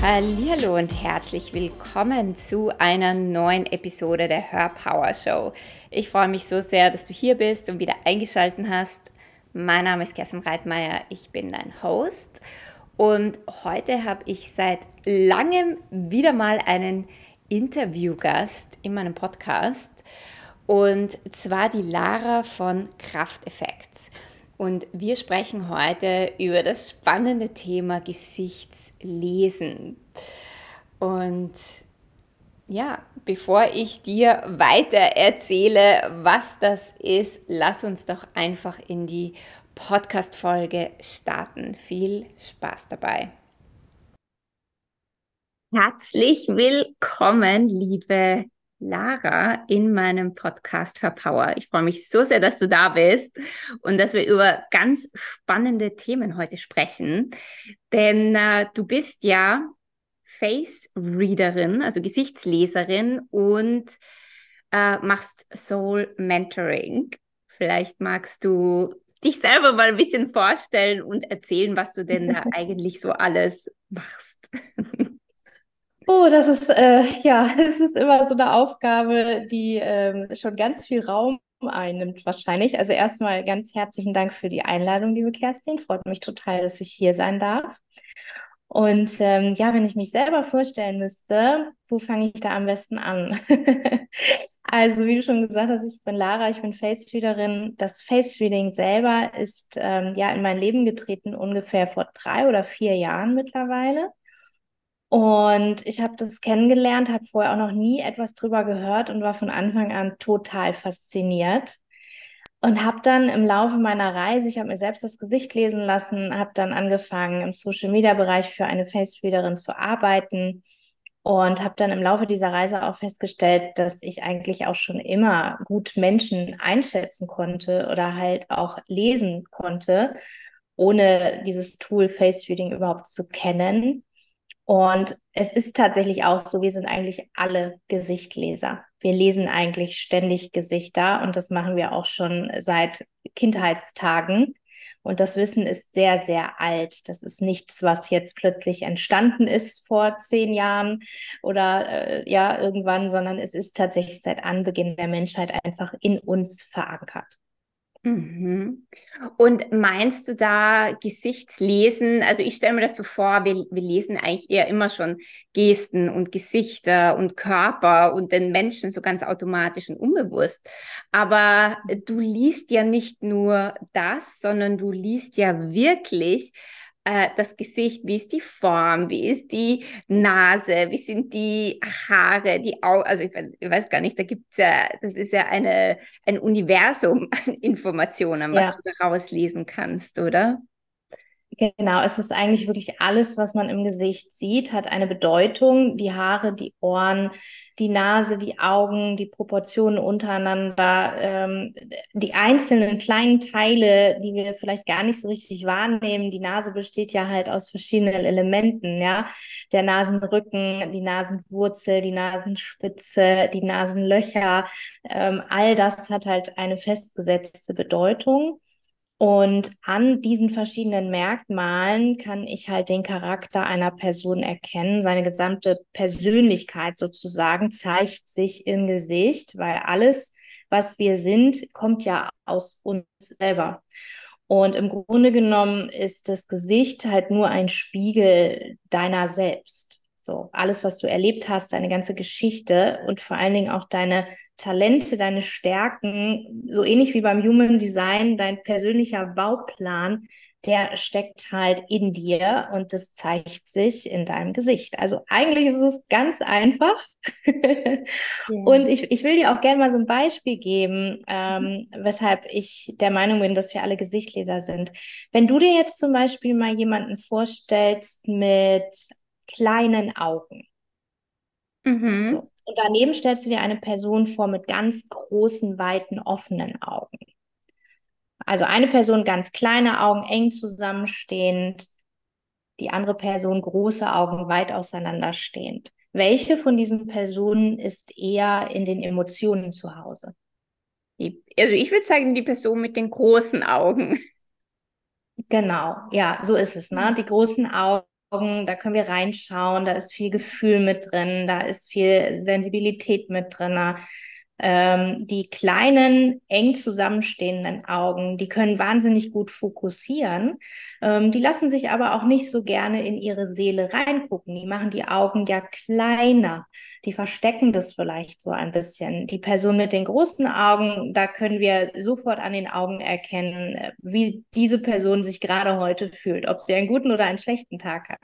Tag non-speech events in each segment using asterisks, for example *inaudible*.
Hallo und herzlich willkommen zu einer neuen Episode der Hörpower Show. Ich freue mich so sehr, dass du hier bist und wieder eingeschaltet hast. Mein Name ist Kerstin Reitmeier, ich bin dein Host und heute habe ich seit langem wieder mal einen Interviewgast in meinem Podcast und zwar die Lara von Krafteffekts. Und wir sprechen heute über das spannende Thema Gesichtslesen. Und ja, bevor ich dir weiter erzähle, was das ist, lass uns doch einfach in die Podcast-Folge starten. Viel Spaß dabei. Herzlich willkommen, liebe Lara in meinem Podcast Her Power. Ich freue mich so sehr, dass du da bist und dass wir über ganz spannende Themen heute sprechen. Denn äh, du bist ja Face Readerin, also Gesichtsleserin und äh, machst Soul Mentoring. Vielleicht magst du dich selber mal ein bisschen vorstellen und erzählen, was du denn da *laughs* eigentlich so alles machst. *laughs* Oh, das ist äh, ja, *laughs* es ist immer so eine Aufgabe, die ähm, schon ganz viel Raum einnimmt wahrscheinlich. Also erstmal ganz herzlichen Dank für die Einladung, liebe Kerstin. Freut mich total, dass ich hier sein darf. Und ähm, ja, wenn ich mich selber vorstellen müsste, wo fange ich da am besten an? *laughs* also, wie du schon gesagt hast, ich bin Lara, ich bin Face-Readerin. Das Face-Reading selber ist ähm, ja in mein Leben getreten ungefähr vor drei oder vier Jahren mittlerweile. Und ich habe das kennengelernt, habe vorher auch noch nie etwas drüber gehört und war von Anfang an total fasziniert. Und habe dann im Laufe meiner Reise, ich habe mir selbst das Gesicht lesen lassen, habe dann angefangen, im Social-Media-Bereich für eine Face-Readerin zu arbeiten und habe dann im Laufe dieser Reise auch festgestellt, dass ich eigentlich auch schon immer gut Menschen einschätzen konnte oder halt auch lesen konnte, ohne dieses Tool Face-Reading überhaupt zu kennen. Und es ist tatsächlich auch so, wir sind eigentlich alle Gesichtleser. Wir lesen eigentlich ständig Gesichter und das machen wir auch schon seit Kindheitstagen. Und das Wissen ist sehr, sehr alt. Das ist nichts, was jetzt plötzlich entstanden ist vor zehn Jahren oder äh, ja, irgendwann, sondern es ist tatsächlich seit Anbeginn der Menschheit einfach in uns verankert. Mhm. Und meinst du da Gesichtslesen? Also ich stelle mir das so vor, wir, wir lesen eigentlich eher immer schon Gesten und Gesichter und Körper und den Menschen so ganz automatisch und unbewusst. Aber du liest ja nicht nur das, sondern du liest ja wirklich äh, das Gesicht, wie ist die Form, wie ist die Nase, wie sind die Haare, die Augen, also ich weiß, ich weiß, gar nicht, da gibt es ja, das ist ja eine, ein Universum an Informationen, was ja. du daraus lesen kannst, oder? Genau, es ist eigentlich wirklich alles, was man im Gesicht sieht, hat eine Bedeutung. Die Haare, die Ohren, die Nase, die Augen, die Proportionen untereinander, ähm, die einzelnen kleinen Teile, die wir vielleicht gar nicht so richtig wahrnehmen. Die Nase besteht ja halt aus verschiedenen Elementen, ja. Der Nasenrücken, die Nasenwurzel, die Nasenspitze, die Nasenlöcher. Ähm, all das hat halt eine festgesetzte Bedeutung. Und an diesen verschiedenen Merkmalen kann ich halt den Charakter einer Person erkennen. Seine gesamte Persönlichkeit sozusagen zeigt sich im Gesicht, weil alles, was wir sind, kommt ja aus uns selber. Und im Grunde genommen ist das Gesicht halt nur ein Spiegel deiner selbst. So, alles, was du erlebt hast, deine ganze Geschichte und vor allen Dingen auch deine Talente, deine Stärken, so ähnlich wie beim Human Design, dein persönlicher Bauplan, der steckt halt in dir und das zeigt sich in deinem Gesicht. Also eigentlich ist es ganz einfach. *laughs* ja. Und ich, ich will dir auch gerne mal so ein Beispiel geben, ähm, weshalb ich der Meinung bin, dass wir alle Gesichtleser sind. Wenn du dir jetzt zum Beispiel mal jemanden vorstellst mit kleinen Augen. Mhm. So. Und daneben stellst du dir eine Person vor mit ganz großen, weiten, offenen Augen. Also eine Person ganz kleine Augen, eng zusammenstehend, die andere Person große Augen, weit auseinanderstehend. Welche von diesen Personen ist eher in den Emotionen zu Hause? Die, also ich würde sagen, die Person mit den großen Augen. Genau, ja, so ist es. Ne? Die großen Augen Augen, da können wir reinschauen, da ist viel Gefühl mit drin, da ist viel Sensibilität mit drin. Ähm, die kleinen, eng zusammenstehenden Augen, die können wahnsinnig gut fokussieren. Ähm, die lassen sich aber auch nicht so gerne in ihre Seele reingucken. Die machen die Augen ja kleiner. Die verstecken das vielleicht so ein bisschen. Die Person mit den großen Augen, da können wir sofort an den Augen erkennen, äh, wie diese Person sich gerade heute fühlt, ob sie einen guten oder einen schlechten Tag hat.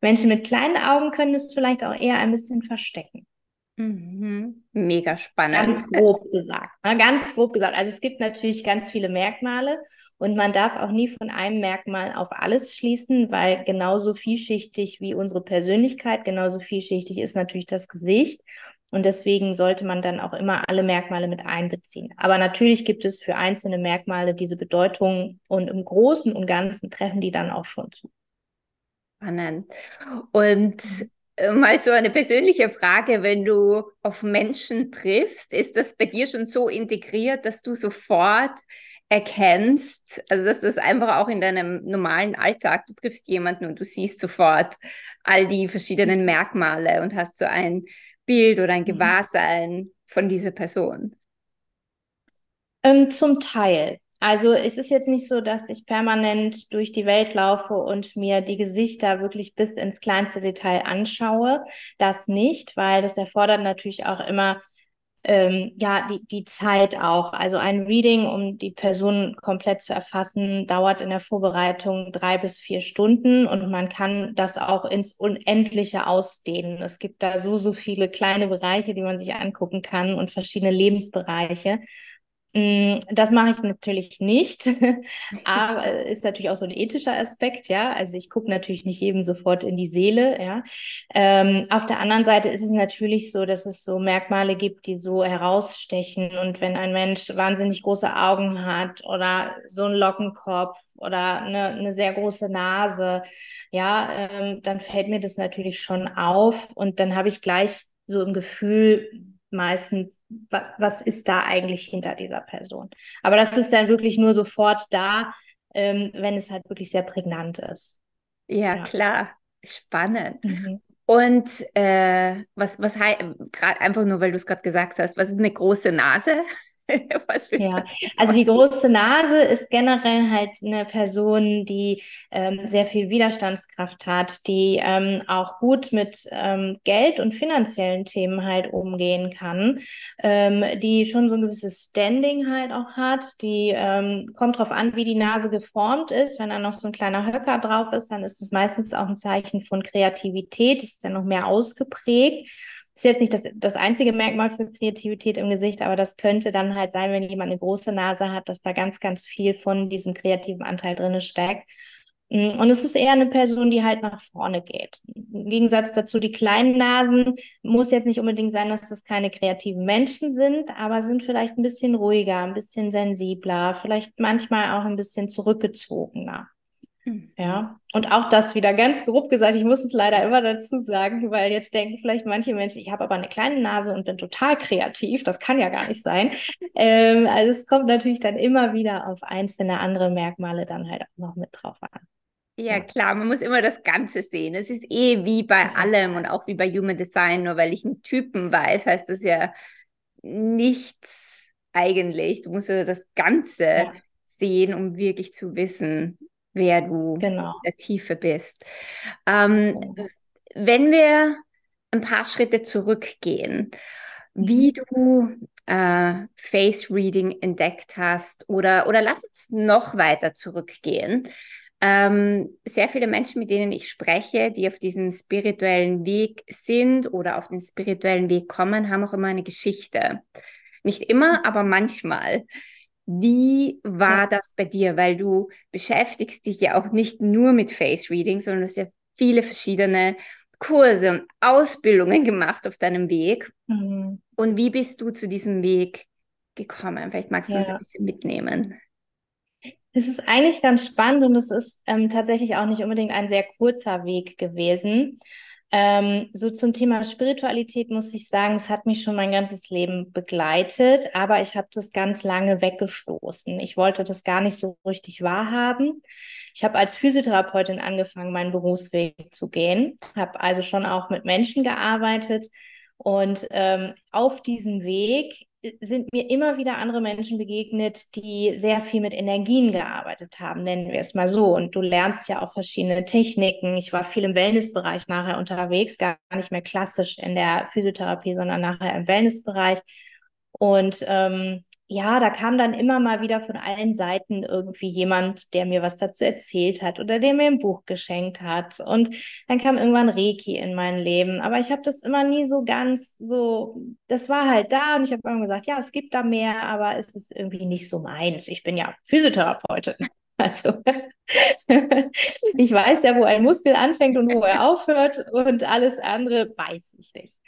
Menschen mit kleinen Augen können es vielleicht auch eher ein bisschen verstecken. Mhm. Mega spannend. Ganz grob gesagt. Ne? Ganz grob gesagt. Also es gibt natürlich ganz viele Merkmale und man darf auch nie von einem Merkmal auf alles schließen, weil genauso vielschichtig wie unsere Persönlichkeit, genauso vielschichtig ist natürlich das Gesicht. Und deswegen sollte man dann auch immer alle Merkmale mit einbeziehen. Aber natürlich gibt es für einzelne Merkmale diese Bedeutung und im Großen und Ganzen treffen die dann auch schon zu. Spannend. Und mal so eine persönliche Frage, wenn du auf Menschen triffst, ist das bei dir schon so integriert, dass du sofort erkennst, also dass du es einfach auch in deinem normalen Alltag, du triffst jemanden und du siehst sofort all die verschiedenen Merkmale und hast so ein Bild oder ein mhm. Gewahrsein von dieser Person? Ähm, zum Teil. Also es ist jetzt nicht so, dass ich permanent durch die Welt laufe und mir die Gesichter wirklich bis ins kleinste Detail anschaue. Das nicht, weil das erfordert natürlich auch immer ähm, ja die, die Zeit auch. Also ein Reading, um die Person komplett zu erfassen, dauert in der Vorbereitung drei bis vier Stunden und man kann das auch ins Unendliche ausdehnen. Es gibt da so, so viele kleine Bereiche, die man sich angucken kann und verschiedene Lebensbereiche. Mm, das mache ich natürlich nicht, *laughs* aber ist natürlich auch so ein ethischer Aspekt, ja. Also ich gucke natürlich nicht jedem sofort in die Seele, ja. Ähm, auf der anderen Seite ist es natürlich so, dass es so Merkmale gibt, die so herausstechen. Und wenn ein Mensch wahnsinnig große Augen hat oder so einen Lockenkopf oder eine, eine sehr große Nase, ja, ähm, dann fällt mir das natürlich schon auf und dann habe ich gleich so im Gefühl, meistens, was ist da eigentlich hinter dieser Person. Aber das ist dann wirklich nur sofort da, ähm, wenn es halt wirklich sehr prägnant ist. Ja, ja. klar. Spannend. Mhm. Und äh, was, was gerade einfach nur, weil du es gerade gesagt hast, was ist eine große Nase? *laughs* ja, also die große Nase ist generell halt eine Person, die ähm, sehr viel Widerstandskraft hat, die ähm, auch gut mit ähm, Geld und finanziellen Themen halt umgehen kann, ähm, die schon so ein gewisses Standing halt auch hat, die ähm, kommt drauf an, wie die Nase geformt ist. Wenn da noch so ein kleiner Höcker drauf ist, dann ist es meistens auch ein Zeichen von Kreativität, ist dann noch mehr ausgeprägt ist jetzt nicht das, das einzige Merkmal für Kreativität im Gesicht, aber das könnte dann halt sein, wenn jemand eine große Nase hat, dass da ganz, ganz viel von diesem kreativen Anteil drin steckt. Mm, und es ist eher eine Person, die halt nach vorne geht. Im Gegensatz dazu, die kleinen Nasen muss jetzt nicht unbedingt sein, dass das keine kreativen Menschen sind, aber sind vielleicht ein bisschen ruhiger, ein bisschen sensibler, vielleicht manchmal auch ein bisschen zurückgezogener. Ja, und auch das wieder ganz grob gesagt, ich muss es leider immer dazu sagen, weil jetzt denken vielleicht manche Menschen, ich habe aber eine kleine Nase und bin total kreativ, das kann ja gar nicht sein. *laughs* ähm, also es kommt natürlich dann immer wieder auf einzelne andere Merkmale dann halt auch noch mit drauf an. Ja, klar, man muss immer das Ganze sehen. Es ist eh wie bei allem und auch wie bei Human Design, nur weil ich einen Typen weiß, heißt das ja nichts eigentlich. Du musst ja das Ganze ja. sehen, um wirklich zu wissen, wer du genau. in der Tiefe bist. Ähm, wenn wir ein paar Schritte zurückgehen, wie mhm. du äh, Face Reading entdeckt hast oder, oder lass uns noch weiter zurückgehen. Ähm, sehr viele Menschen, mit denen ich spreche, die auf diesem spirituellen Weg sind oder auf den spirituellen Weg kommen, haben auch immer eine Geschichte. Nicht immer, mhm. aber manchmal. Wie war das bei dir? Weil du beschäftigst dich ja auch nicht nur mit Face Reading, sondern du hast ja viele verschiedene Kurse und Ausbildungen gemacht auf deinem Weg. Mhm. Und wie bist du zu diesem Weg gekommen? Vielleicht magst du ja. uns ein bisschen mitnehmen. Es ist eigentlich ganz spannend und es ist ähm, tatsächlich auch nicht unbedingt ein sehr kurzer Weg gewesen. Ähm, so zum Thema Spiritualität muss ich sagen, es hat mich schon mein ganzes Leben begleitet, aber ich habe das ganz lange weggestoßen. Ich wollte das gar nicht so richtig wahrhaben. Ich habe als Physiotherapeutin angefangen, meinen Berufsweg zu gehen, habe also schon auch mit Menschen gearbeitet und ähm, auf diesem Weg sind mir immer wieder andere Menschen begegnet, die sehr viel mit Energien gearbeitet haben, nennen wir es mal so. Und du lernst ja auch verschiedene Techniken. Ich war viel im Wellnessbereich nachher unterwegs, gar nicht mehr klassisch in der Physiotherapie, sondern nachher im Wellnessbereich. Und ähm, ja, da kam dann immer mal wieder von allen Seiten irgendwie jemand, der mir was dazu erzählt hat oder der mir ein Buch geschenkt hat. Und dann kam irgendwann Reiki in mein Leben. Aber ich habe das immer nie so ganz so, das war halt da und ich habe immer gesagt, ja, es gibt da mehr, aber es ist irgendwie nicht so meins. Ich bin ja Physiotherapeutin. *laughs* Also *laughs* ich weiß ja, wo ein Muskel anfängt und wo er aufhört und alles andere weiß ich nicht.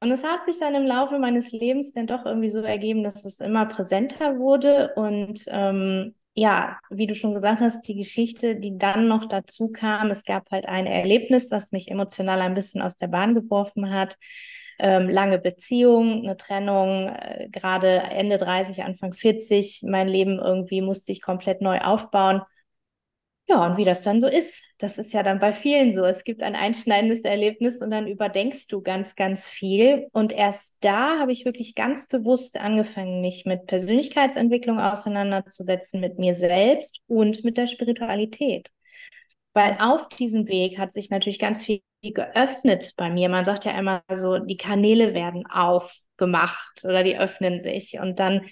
Und es hat sich dann im Laufe meines Lebens dann doch irgendwie so ergeben, dass es immer präsenter wurde. Und ähm, ja, wie du schon gesagt hast, die Geschichte, die dann noch dazu kam, es gab halt ein Erlebnis, was mich emotional ein bisschen aus der Bahn geworfen hat. Ähm, lange Beziehung, eine Trennung, äh, gerade Ende 30, Anfang 40, mein Leben irgendwie musste ich komplett neu aufbauen. Ja, und wie das dann so ist, das ist ja dann bei vielen so. Es gibt ein einschneidendes Erlebnis und dann überdenkst du ganz, ganz viel. Und erst da habe ich wirklich ganz bewusst angefangen, mich mit Persönlichkeitsentwicklung auseinanderzusetzen, mit mir selbst und mit der Spiritualität. Weil auf diesem Weg hat sich natürlich ganz viel geöffnet bei mir. Man sagt ja immer so, die Kanäle werden aufgemacht oder die öffnen sich. Und dann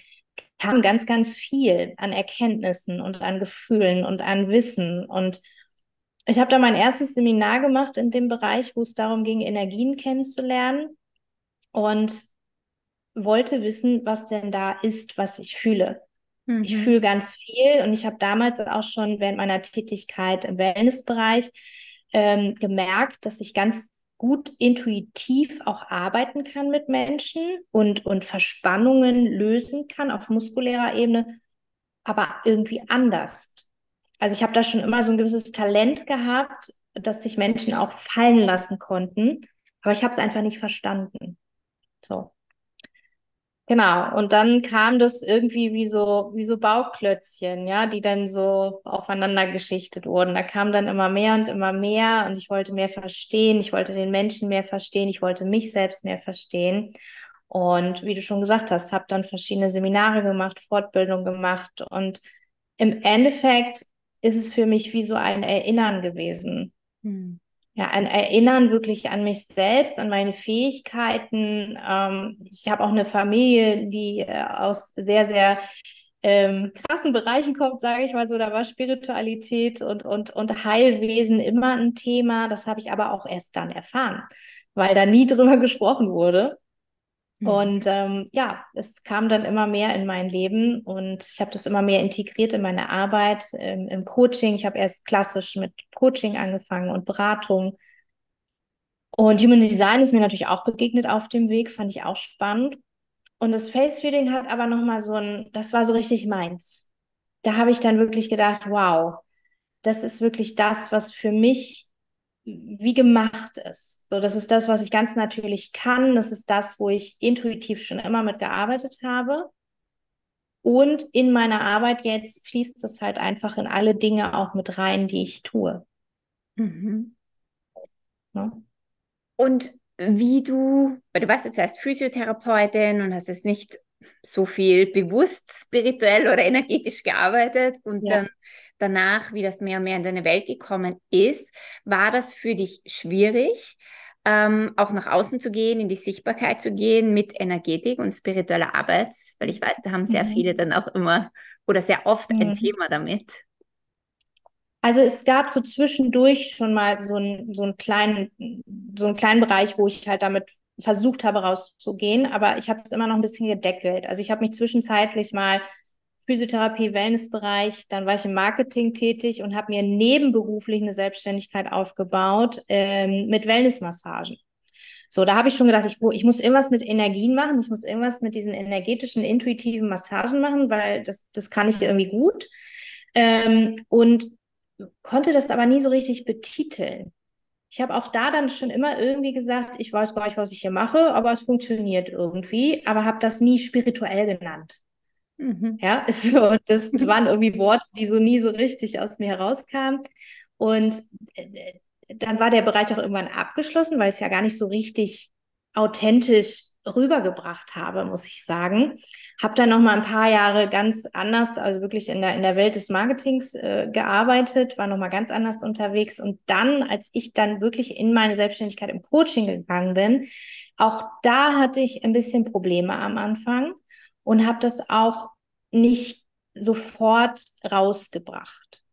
kam ganz, ganz viel an Erkenntnissen und an Gefühlen und an Wissen. Und ich habe da mein erstes Seminar gemacht in dem Bereich, wo es darum ging, Energien kennenzulernen und wollte wissen, was denn da ist, was ich fühle. Mhm. Ich fühle ganz viel und ich habe damals auch schon während meiner Tätigkeit im Wellnessbereich ähm, gemerkt, dass ich ganz gut intuitiv auch arbeiten kann mit Menschen und, und Verspannungen lösen kann auf muskulärer Ebene, aber irgendwie anders. Also ich habe da schon immer so ein gewisses Talent gehabt, dass sich Menschen auch fallen lassen konnten, aber ich habe es einfach nicht verstanden. So. Genau, und dann kam das irgendwie wie so, wie so Bauklötzchen, ja, die dann so aufeinander geschichtet wurden. Da kam dann immer mehr und immer mehr und ich wollte mehr verstehen, ich wollte den Menschen mehr verstehen, ich wollte mich selbst mehr verstehen. Und wie du schon gesagt hast, habe dann verschiedene Seminare gemacht, Fortbildung gemacht und im Endeffekt ist es für mich wie so ein Erinnern gewesen. Hm ja, ein Erinnern wirklich an mich selbst, an meine Fähigkeiten. Ähm, ich habe auch eine Familie, die äh, aus sehr, sehr ähm, krassen Bereichen kommt, sage ich mal so. Da war Spiritualität und, und, und Heilwesen immer ein Thema. Das habe ich aber auch erst dann erfahren, weil da nie drüber *laughs* gesprochen wurde. Mhm. Und ähm, ja, es kam dann immer mehr in mein Leben und ich habe das immer mehr integriert in meine Arbeit, im, im Coaching. Ich habe erst klassisch mit Coaching angefangen und Beratung. Und Human Design ist mir natürlich auch begegnet auf dem Weg, fand ich auch spannend. Und das Face Feeling hat aber nochmal so ein, das war so richtig meins. Da habe ich dann wirklich gedacht, wow, das ist wirklich das, was für mich wie gemacht ist. So, das ist das, was ich ganz natürlich kann. Das ist das, wo ich intuitiv schon immer mit gearbeitet habe. Und in meiner Arbeit jetzt fließt es halt einfach in alle Dinge auch mit rein, die ich tue. Mhm. Ja. Und wie du, weil du warst ja zuerst Physiotherapeutin und hast jetzt nicht so viel bewusst spirituell oder energetisch gearbeitet und ja. dann danach, wie das mehr und mehr in deine Welt gekommen ist, war das für dich schwierig, ähm, auch nach außen zu gehen, in die Sichtbarkeit zu gehen mit Energetik und spiritueller Arbeit? Weil ich weiß, da haben sehr mhm. viele dann auch immer oder sehr oft mhm. ein Thema damit. Also es gab so zwischendurch schon mal so, ein, so, einen kleinen, so einen kleinen Bereich, wo ich halt damit versucht habe rauszugehen, aber ich habe es immer noch ein bisschen gedeckelt. Also ich habe mich zwischenzeitlich mal Physiotherapie, Wellnessbereich. Dann war ich im Marketing tätig und habe mir nebenberuflich eine Selbstständigkeit aufgebaut ähm, mit Wellnessmassagen. So, da habe ich schon gedacht, ich, ich muss irgendwas mit Energien machen, ich muss irgendwas mit diesen energetischen, intuitiven Massagen machen, weil das, das kann ich irgendwie gut. Ähm, und konnte das aber nie so richtig betiteln. ich habe auch da dann schon immer irgendwie gesagt, ich weiß gar nicht, was ich hier mache, aber es funktioniert irgendwie, aber habe das nie spirituell genannt. Mhm. Ja, *laughs* so, das waren irgendwie Worte, die so nie so richtig aus mir herauskamen. Und äh, dann war der Bereich auch irgendwann abgeschlossen, weil ich es ja gar nicht so richtig authentisch rübergebracht habe, muss ich sagen. Habe dann noch mal ein paar Jahre ganz anders, also wirklich in der, in der Welt des Marketings äh, gearbeitet, war noch mal ganz anders unterwegs. Und dann, als ich dann wirklich in meine Selbstständigkeit im Coaching gegangen bin, auch da hatte ich ein bisschen Probleme am Anfang und habe das auch nicht sofort rausgebracht.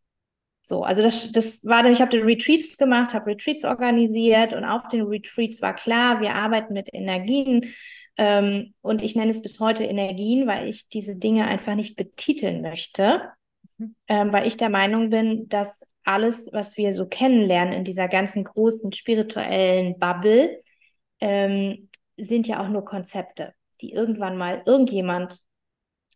So, also das, das war dann, ich habe Retreats gemacht, habe Retreats organisiert und auf den Retreats war klar, wir arbeiten mit Energien ähm, und ich nenne es bis heute Energien, weil ich diese Dinge einfach nicht betiteln möchte, mhm. ähm, weil ich der Meinung bin, dass alles, was wir so kennenlernen in dieser ganzen großen spirituellen Bubble, ähm, sind ja auch nur Konzepte, die irgendwann mal irgendjemand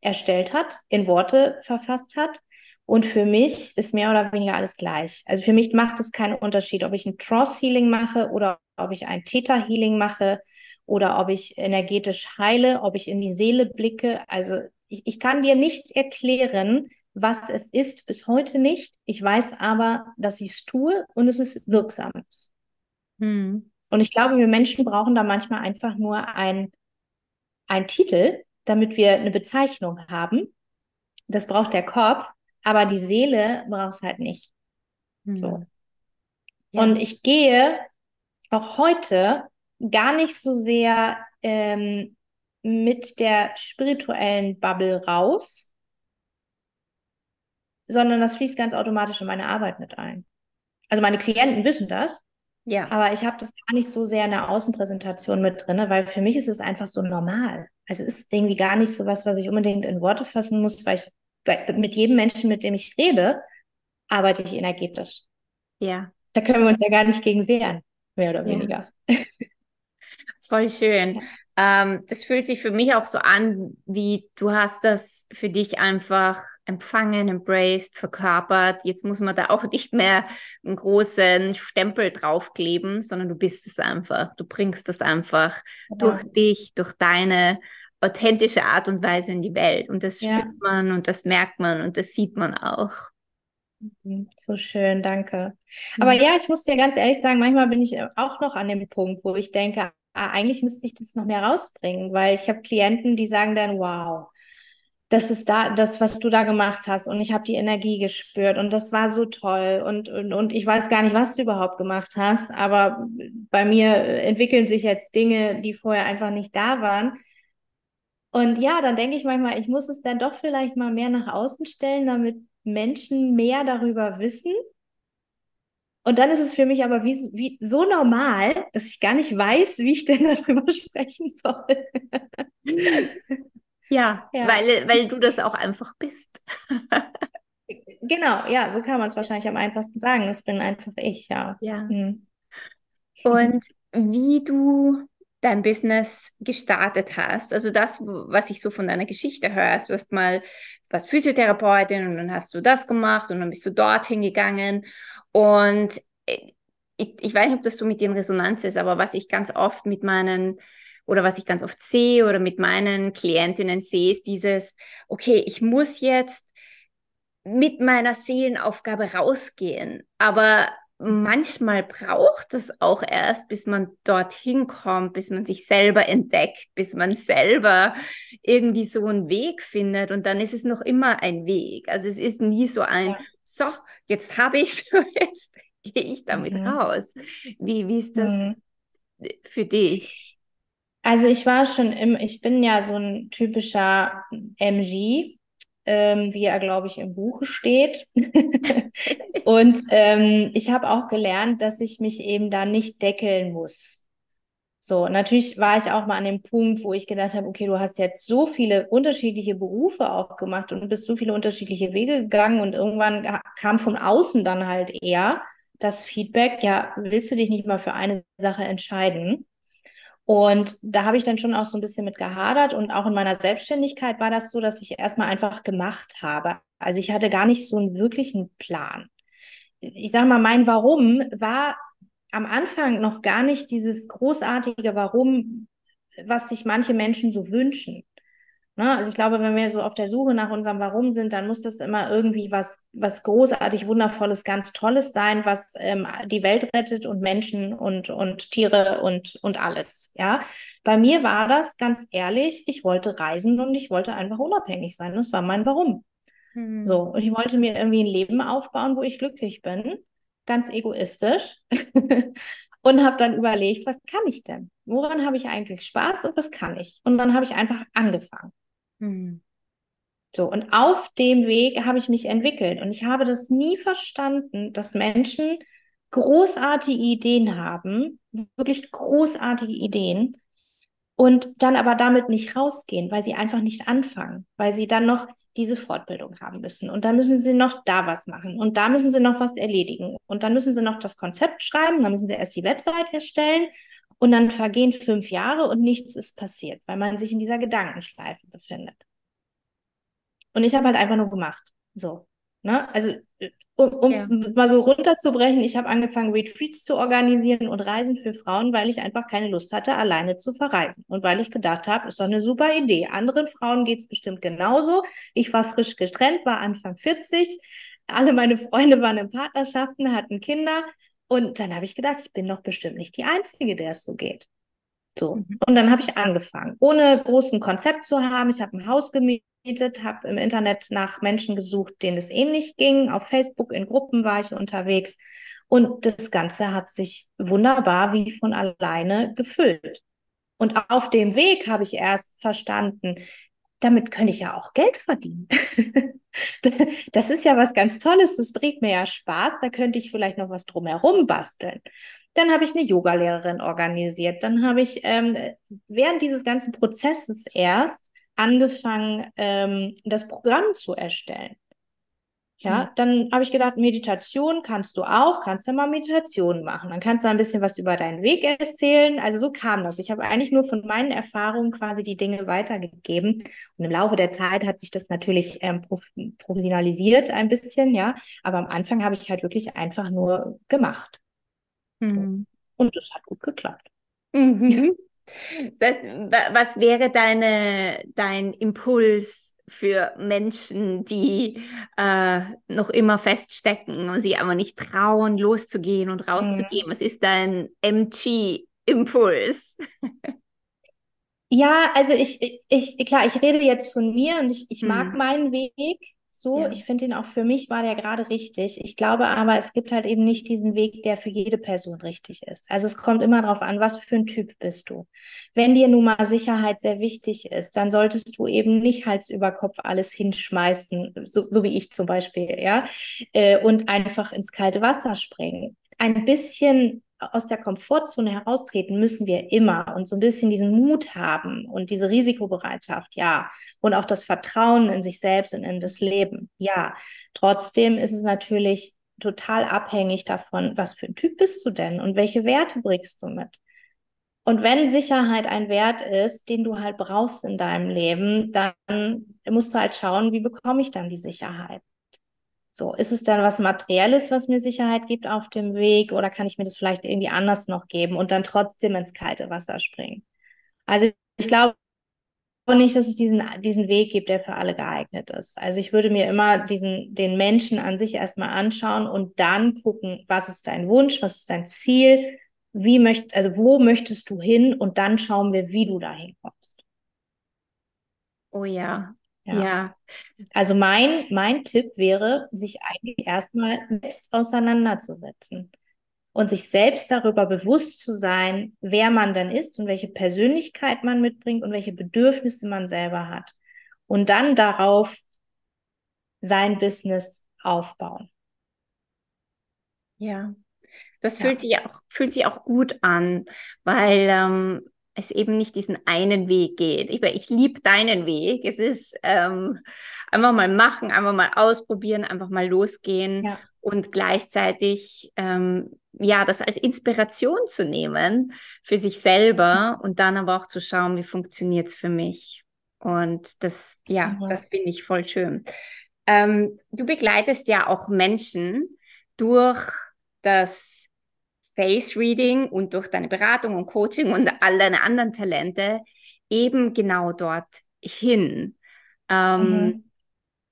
erstellt hat, in Worte verfasst hat und für mich ist mehr oder weniger alles gleich. Also für mich macht es keinen Unterschied, ob ich ein Tross-Healing mache oder ob ich ein Theta-Healing mache oder ob ich energetisch heile, ob ich in die Seele blicke. Also ich, ich kann dir nicht erklären, was es ist, bis heute nicht. Ich weiß aber, dass ich es tue und es ist wirksam. Hm. Und ich glaube, wir Menschen brauchen da manchmal einfach nur ein, ein Titel, damit wir eine Bezeichnung haben. Das braucht der Kopf aber die Seele brauchst halt nicht. Mhm. So. Ja. Und ich gehe auch heute gar nicht so sehr ähm, mit der spirituellen Bubble raus, sondern das fließt ganz automatisch in meine Arbeit mit ein. Also meine Klienten wissen das, ja. aber ich habe das gar nicht so sehr in der Außenpräsentation mit drin, weil für mich ist es einfach so normal. Also es ist irgendwie gar nicht so was, was ich unbedingt in Worte fassen muss, weil ich mit jedem Menschen, mit dem ich rede, arbeite ich energetisch. Ja. Da können wir uns ja gar nicht gegen wehren, mehr oder weniger. Ja. Voll schön. Ähm, das fühlt sich für mich auch so an, wie du hast das für dich einfach empfangen, embraced, verkörpert. Jetzt muss man da auch *laughs* nicht mehr einen großen Stempel draufkleben, sondern du bist es einfach. Du bringst das einfach ja. durch dich, durch deine authentische Art und Weise in die Welt. Und das ja. spürt man und das merkt man und das sieht man auch. Mhm, so schön, danke. Aber ja, ich muss dir ganz ehrlich sagen, manchmal bin ich auch noch an dem Punkt, wo ich denke, ah, eigentlich müsste ich das noch mehr rausbringen, weil ich habe Klienten, die sagen dann, wow, das ist da, das, was du da gemacht hast und ich habe die Energie gespürt und das war so toll und, und, und ich weiß gar nicht, was du überhaupt gemacht hast, aber bei mir entwickeln sich jetzt Dinge, die vorher einfach nicht da waren. Und ja, dann denke ich manchmal, ich muss es dann doch vielleicht mal mehr nach außen stellen, damit Menschen mehr darüber wissen. Und dann ist es für mich aber wie, wie so normal, dass ich gar nicht weiß, wie ich denn *laughs* darüber sprechen soll. Ja, ja, Weil, weil du das auch einfach bist. *laughs* genau, ja, so kann man es wahrscheinlich am einfachsten sagen. Das bin einfach ich, ja. Ja. Hm. Und wie du dein Business gestartet hast. Also das, was ich so von deiner Geschichte höre. Du hast mal was Physiotherapeutin und dann hast du das gemacht und dann bist du dorthin gegangen. Und äh, ich, ich weiß nicht, ob das so mit in Resonanz ist, aber was ich ganz oft mit meinen oder was ich ganz oft sehe oder mit meinen Klientinnen sehe, ist dieses, okay, ich muss jetzt mit meiner Seelenaufgabe rausgehen, aber manchmal braucht es auch erst, bis man dorthin kommt, bis man sich selber entdeckt, bis man selber irgendwie so einen Weg findet und dann ist es noch immer ein Weg. Also es ist nie so ein, so, jetzt habe ich es, *laughs* jetzt gehe ich damit mhm. raus. Wie, wie ist das mhm. für dich? Also ich war schon im, ich bin ja so ein typischer MG, ähm, wie er, glaube ich, im Buche steht. *laughs* und ähm, ich habe auch gelernt, dass ich mich eben da nicht deckeln muss. So, natürlich war ich auch mal an dem Punkt, wo ich gedacht habe, okay, du hast jetzt so viele unterschiedliche Berufe auch gemacht und bist so viele unterschiedliche Wege gegangen und irgendwann kam von außen dann halt eher das Feedback, ja, willst du dich nicht mal für eine Sache entscheiden? Und da habe ich dann schon auch so ein bisschen mit gehadert. Und auch in meiner Selbstständigkeit war das so, dass ich erstmal einfach gemacht habe. Also ich hatte gar nicht so einen wirklichen Plan. Ich sage mal, mein Warum war am Anfang noch gar nicht dieses großartige Warum, was sich manche Menschen so wünschen. Ne? Also ich glaube, wenn wir so auf der Suche nach unserem Warum sind, dann muss das immer irgendwie was, was großartig, wundervolles, ganz Tolles sein, was ähm, die Welt rettet und Menschen und, und Tiere und, und alles. Ja, bei mir war das ganz ehrlich, ich wollte reisen und ich wollte einfach unabhängig sein. Das war mein Warum. Mhm. So, und ich wollte mir irgendwie ein Leben aufbauen, wo ich glücklich bin, ganz egoistisch. *laughs* und habe dann überlegt, was kann ich denn? Woran habe ich eigentlich Spaß und was kann ich? Und dann habe ich einfach angefangen. Mhm. So, und auf dem Weg habe ich mich entwickelt. Und ich habe das nie verstanden, dass Menschen großartige Ideen haben, wirklich großartige Ideen, und dann aber damit nicht rausgehen, weil sie einfach nicht anfangen, weil sie dann noch diese Fortbildung haben müssen. Und dann müssen sie noch da was machen. Und da müssen sie noch was erledigen. Und dann müssen sie noch das Konzept schreiben. Dann müssen sie erst die Website erstellen. Und dann vergehen fünf Jahre und nichts ist passiert, weil man sich in dieser Gedankenschleife befindet. Und ich habe halt einfach nur gemacht. So. Ne? Also, um es ja. mal so runterzubrechen, ich habe angefangen, Retreats zu organisieren und Reisen für Frauen, weil ich einfach keine Lust hatte, alleine zu verreisen. Und weil ich gedacht habe, ist doch eine super Idee. Anderen Frauen geht es bestimmt genauso. Ich war frisch getrennt, war Anfang 40. Alle meine Freunde waren in Partnerschaften, hatten Kinder. Und dann habe ich gedacht, ich bin doch bestimmt nicht die Einzige, der es so geht. So. Mhm. Und dann habe ich angefangen, ohne großen Konzept zu haben. Ich habe ein Haus gemietet, habe im Internet nach Menschen gesucht, denen es ähnlich ging. Auf Facebook in Gruppen war ich unterwegs. Und das Ganze hat sich wunderbar wie von alleine gefüllt. Und auf dem Weg habe ich erst verstanden, damit könnte ich ja auch Geld verdienen. *laughs* das ist ja was ganz Tolles, das bringt mir ja Spaß, da könnte ich vielleicht noch was drumherum basteln. Dann habe ich eine Yogalehrerin organisiert. Dann habe ich ähm, während dieses ganzen Prozesses erst angefangen, ähm, das Programm zu erstellen. Ja, mhm. dann habe ich gedacht, Meditation kannst du auch, kannst ja mal Meditation machen. Dann kannst du ein bisschen was über deinen Weg erzählen. Also so kam das. Ich habe eigentlich nur von meinen Erfahrungen quasi die Dinge weitergegeben. Und im Laufe der Zeit hat sich das natürlich ähm, professionalisiert ein bisschen, ja. Aber am Anfang habe ich halt wirklich einfach nur gemacht. Mhm. Und es hat gut geklappt. Mhm. Das heißt, was wäre deine, dein Impuls für Menschen, die äh, noch immer feststecken und sie aber nicht trauen, loszugehen und rauszugehen? Mhm. Was ist dein MG-Impuls? ja, also ich, ich, klar, ich rede jetzt von mir und ich, ich mag mhm. meinen Weg so. Ja. Ich finde ihn auch für mich war der gerade richtig. Ich glaube aber, es gibt halt eben nicht diesen Weg, der für jede Person richtig ist. Also es kommt immer darauf an, was für ein Typ bist du. Wenn dir nun mal Sicherheit sehr wichtig ist, dann solltest du eben nicht Hals über Kopf alles hinschmeißen, so, so wie ich zum Beispiel, ja, äh, und einfach ins kalte Wasser springen. Ein bisschen aus der Komfortzone heraustreten müssen wir immer und so ein bisschen diesen Mut haben und diese Risikobereitschaft, ja. Und auch das Vertrauen in sich selbst und in das Leben, ja. Trotzdem ist es natürlich total abhängig davon, was für ein Typ bist du denn und welche Werte bringst du mit. Und wenn Sicherheit ein Wert ist, den du halt brauchst in deinem Leben, dann musst du halt schauen, wie bekomme ich dann die Sicherheit. So, ist es dann was Materielles, was mir Sicherheit gibt auf dem Weg oder kann ich mir das vielleicht irgendwie anders noch geben und dann trotzdem ins kalte Wasser springen? Also ich glaube nicht, dass es diesen, diesen Weg gibt, der für alle geeignet ist. Also ich würde mir immer diesen, den Menschen an sich erstmal anschauen und dann gucken, was ist dein Wunsch, was ist dein Ziel, wie möcht, also wo möchtest du hin und dann schauen wir, wie du dahin kommst. Oh ja, ja. ja. Also mein, mein Tipp wäre, sich eigentlich erstmal selbst auseinanderzusetzen und sich selbst darüber bewusst zu sein, wer man denn ist und welche Persönlichkeit man mitbringt und welche Bedürfnisse man selber hat. Und dann darauf sein Business aufbauen. Ja, das fühlt ja. sich auch, fühlt sich auch gut an, weil ähm, es eben nicht diesen einen Weg geht. Ich, ich liebe deinen Weg. Es ist ähm, einfach mal machen, einfach mal ausprobieren, einfach mal losgehen ja. und gleichzeitig ähm, ja das als Inspiration zu nehmen für sich selber und dann aber auch zu schauen, wie funktioniert es für mich. Und das, ja, mhm. das finde ich voll schön. Ähm, du begleitest ja auch Menschen durch das Face Reading und durch deine Beratung und Coaching und all deine anderen Talente eben genau dort hin. Ähm, mhm.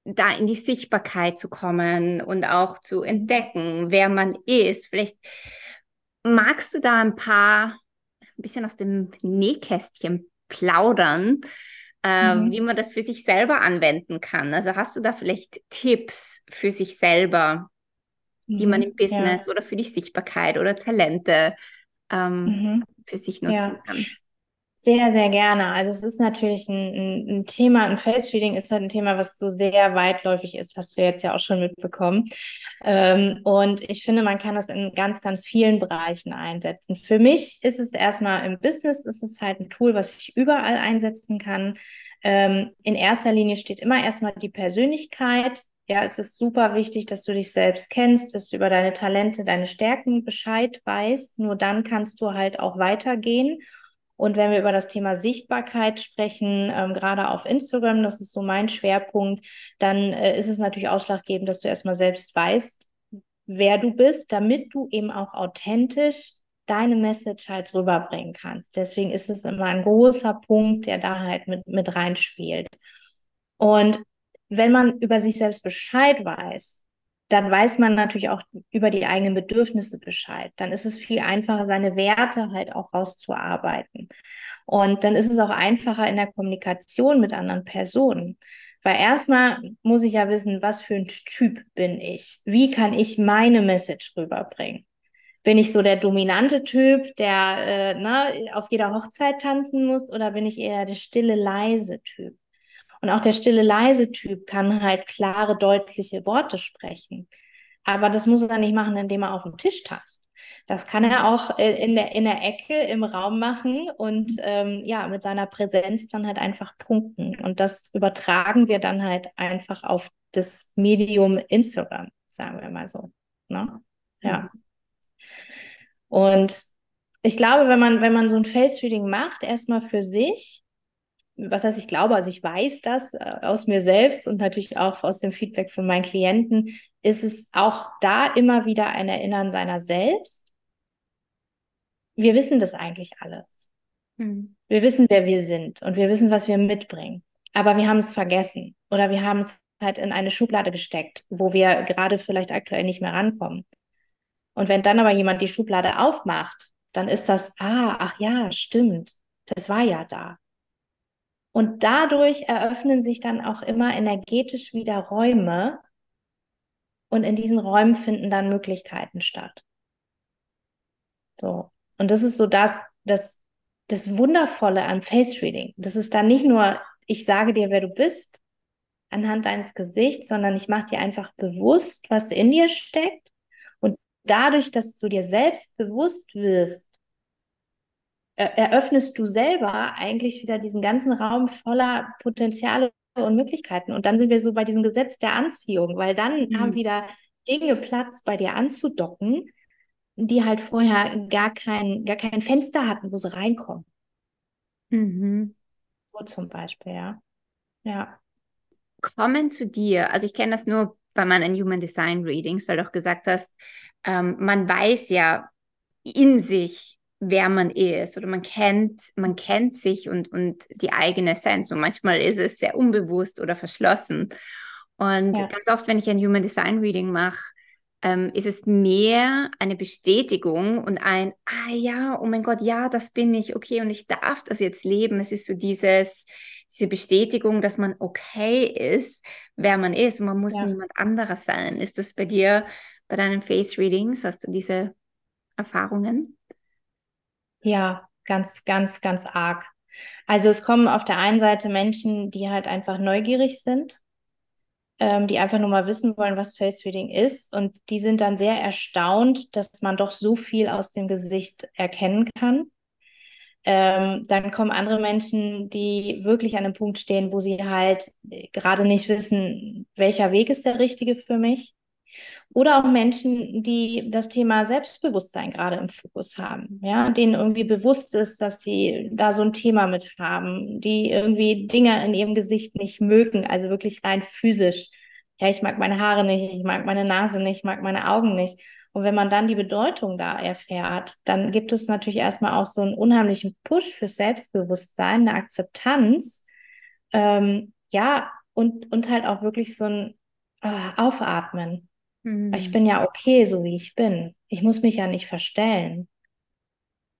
Da in die Sichtbarkeit zu kommen und auch zu entdecken, wer man ist. Vielleicht magst du da ein paar, ein bisschen aus dem Nähkästchen plaudern, äh, mhm. wie man das für sich selber anwenden kann. Also hast du da vielleicht Tipps für sich selber, die man im mhm, Business ja. oder für die Sichtbarkeit oder Talente ähm, mhm. für sich nutzen ja. kann? Sehr, sehr gerne. Also es ist natürlich ein, ein, Thema, ein Face Reading ist halt ein Thema, was so sehr weitläufig ist, hast du jetzt ja auch schon mitbekommen. Ähm, und ich finde, man kann das in ganz, ganz vielen Bereichen einsetzen. Für mich ist es erstmal im Business, ist es halt ein Tool, was ich überall einsetzen kann. Ähm, in erster Linie steht immer erstmal die Persönlichkeit. Ja, es ist super wichtig, dass du dich selbst kennst, dass du über deine Talente, deine Stärken Bescheid weißt. Nur dann kannst du halt auch weitergehen und wenn wir über das Thema Sichtbarkeit sprechen, ähm, gerade auf Instagram, das ist so mein Schwerpunkt, dann äh, ist es natürlich ausschlaggebend, dass du erstmal selbst weißt, wer du bist, damit du eben auch authentisch deine Message halt rüberbringen kannst. Deswegen ist es immer ein großer Punkt, der da halt mit, mit reinspielt. Und wenn man über sich selbst Bescheid weiß, dann weiß man natürlich auch über die eigenen Bedürfnisse Bescheid. Dann ist es viel einfacher, seine Werte halt auch rauszuarbeiten. Und dann ist es auch einfacher in der Kommunikation mit anderen Personen. Weil erstmal muss ich ja wissen, was für ein Typ bin ich? Wie kann ich meine Message rüberbringen? Bin ich so der dominante Typ, der äh, ne, auf jeder Hochzeit tanzen muss, oder bin ich eher der stille, leise Typ? Und auch der stille, leise Typ kann halt klare, deutliche Worte sprechen. Aber das muss er nicht machen, indem er auf dem Tisch tastet. Das kann er auch äh, in der, in der Ecke im Raum machen und ähm, ja, mit seiner Präsenz dann halt einfach punkten. Und das übertragen wir dann halt einfach auf das Medium Instagram, sagen wir mal so. Ne? Ja. Mhm. Und ich glaube, wenn man, wenn man so ein Face-Reading macht, erstmal für sich, was heißt, ich glaube, also ich weiß das äh, aus mir selbst und natürlich auch aus dem Feedback von meinen Klienten, ist es auch da immer wieder ein Erinnern seiner selbst. Wir wissen das eigentlich alles. Mhm. Wir wissen, wer wir sind und wir wissen, was wir mitbringen. Aber wir haben es vergessen oder wir haben es halt in eine Schublade gesteckt, wo wir gerade vielleicht aktuell nicht mehr rankommen. Und wenn dann aber jemand die Schublade aufmacht, dann ist das, ah, ach ja, stimmt, das war ja da. Und dadurch eröffnen sich dann auch immer energetisch wieder Räume und in diesen Räumen finden dann Möglichkeiten statt. So. Und das ist so das, das, das Wundervolle am Face Reading. Das ist dann nicht nur, ich sage dir, wer du bist, anhand deines Gesichts, sondern ich mache dir einfach bewusst, was in dir steckt. Und dadurch, dass du dir selbst bewusst wirst, eröffnest du selber eigentlich wieder diesen ganzen Raum voller Potenziale und Möglichkeiten. Und dann sind wir so bei diesem Gesetz der Anziehung, weil dann mhm. haben wieder Dinge Platz bei dir anzudocken, die halt vorher gar kein, gar kein Fenster hatten, wo sie reinkommen. Mhm. So zum Beispiel, ja. Ja. Kommen zu dir. Also ich kenne das nur bei meinen Human Design Readings, weil du auch gesagt hast, ähm, man weiß ja in sich, wer man ist oder man kennt, man kennt sich und, und die eigene Essenz. Und manchmal ist es sehr unbewusst oder verschlossen. Und ja. ganz oft, wenn ich ein Human Design Reading mache, ähm, ist es mehr eine Bestätigung und ein, ah ja, oh mein Gott, ja, das bin ich, okay, und ich darf das jetzt leben. Es ist so dieses, diese Bestätigung, dass man okay ist, wer man ist und man muss ja. niemand anderer sein. Ist das bei dir, bei deinen Face Readings, hast du diese Erfahrungen? Ja, ganz, ganz, ganz arg. Also es kommen auf der einen Seite Menschen, die halt einfach neugierig sind, ähm, die einfach nur mal wissen wollen, was Face Reading ist. Und die sind dann sehr erstaunt, dass man doch so viel aus dem Gesicht erkennen kann. Ähm, dann kommen andere Menschen, die wirklich an einem Punkt stehen, wo sie halt gerade nicht wissen, welcher Weg ist der richtige für mich. Oder auch Menschen, die das Thema Selbstbewusstsein gerade im Fokus haben, ja, denen irgendwie bewusst ist, dass sie da so ein Thema mit haben, die irgendwie Dinge in ihrem Gesicht nicht mögen, also wirklich rein physisch ja, ich mag meine Haare nicht, ich mag meine Nase nicht, ich mag meine Augen nicht. Und wenn man dann die Bedeutung da erfährt, dann gibt es natürlich erstmal auch so einen unheimlichen Push für Selbstbewusstsein, eine Akzeptanz, ähm, ja, und, und halt auch wirklich so ein äh, Aufatmen. Mhm. Ich bin ja okay, so wie ich bin. Ich muss mich ja nicht verstellen.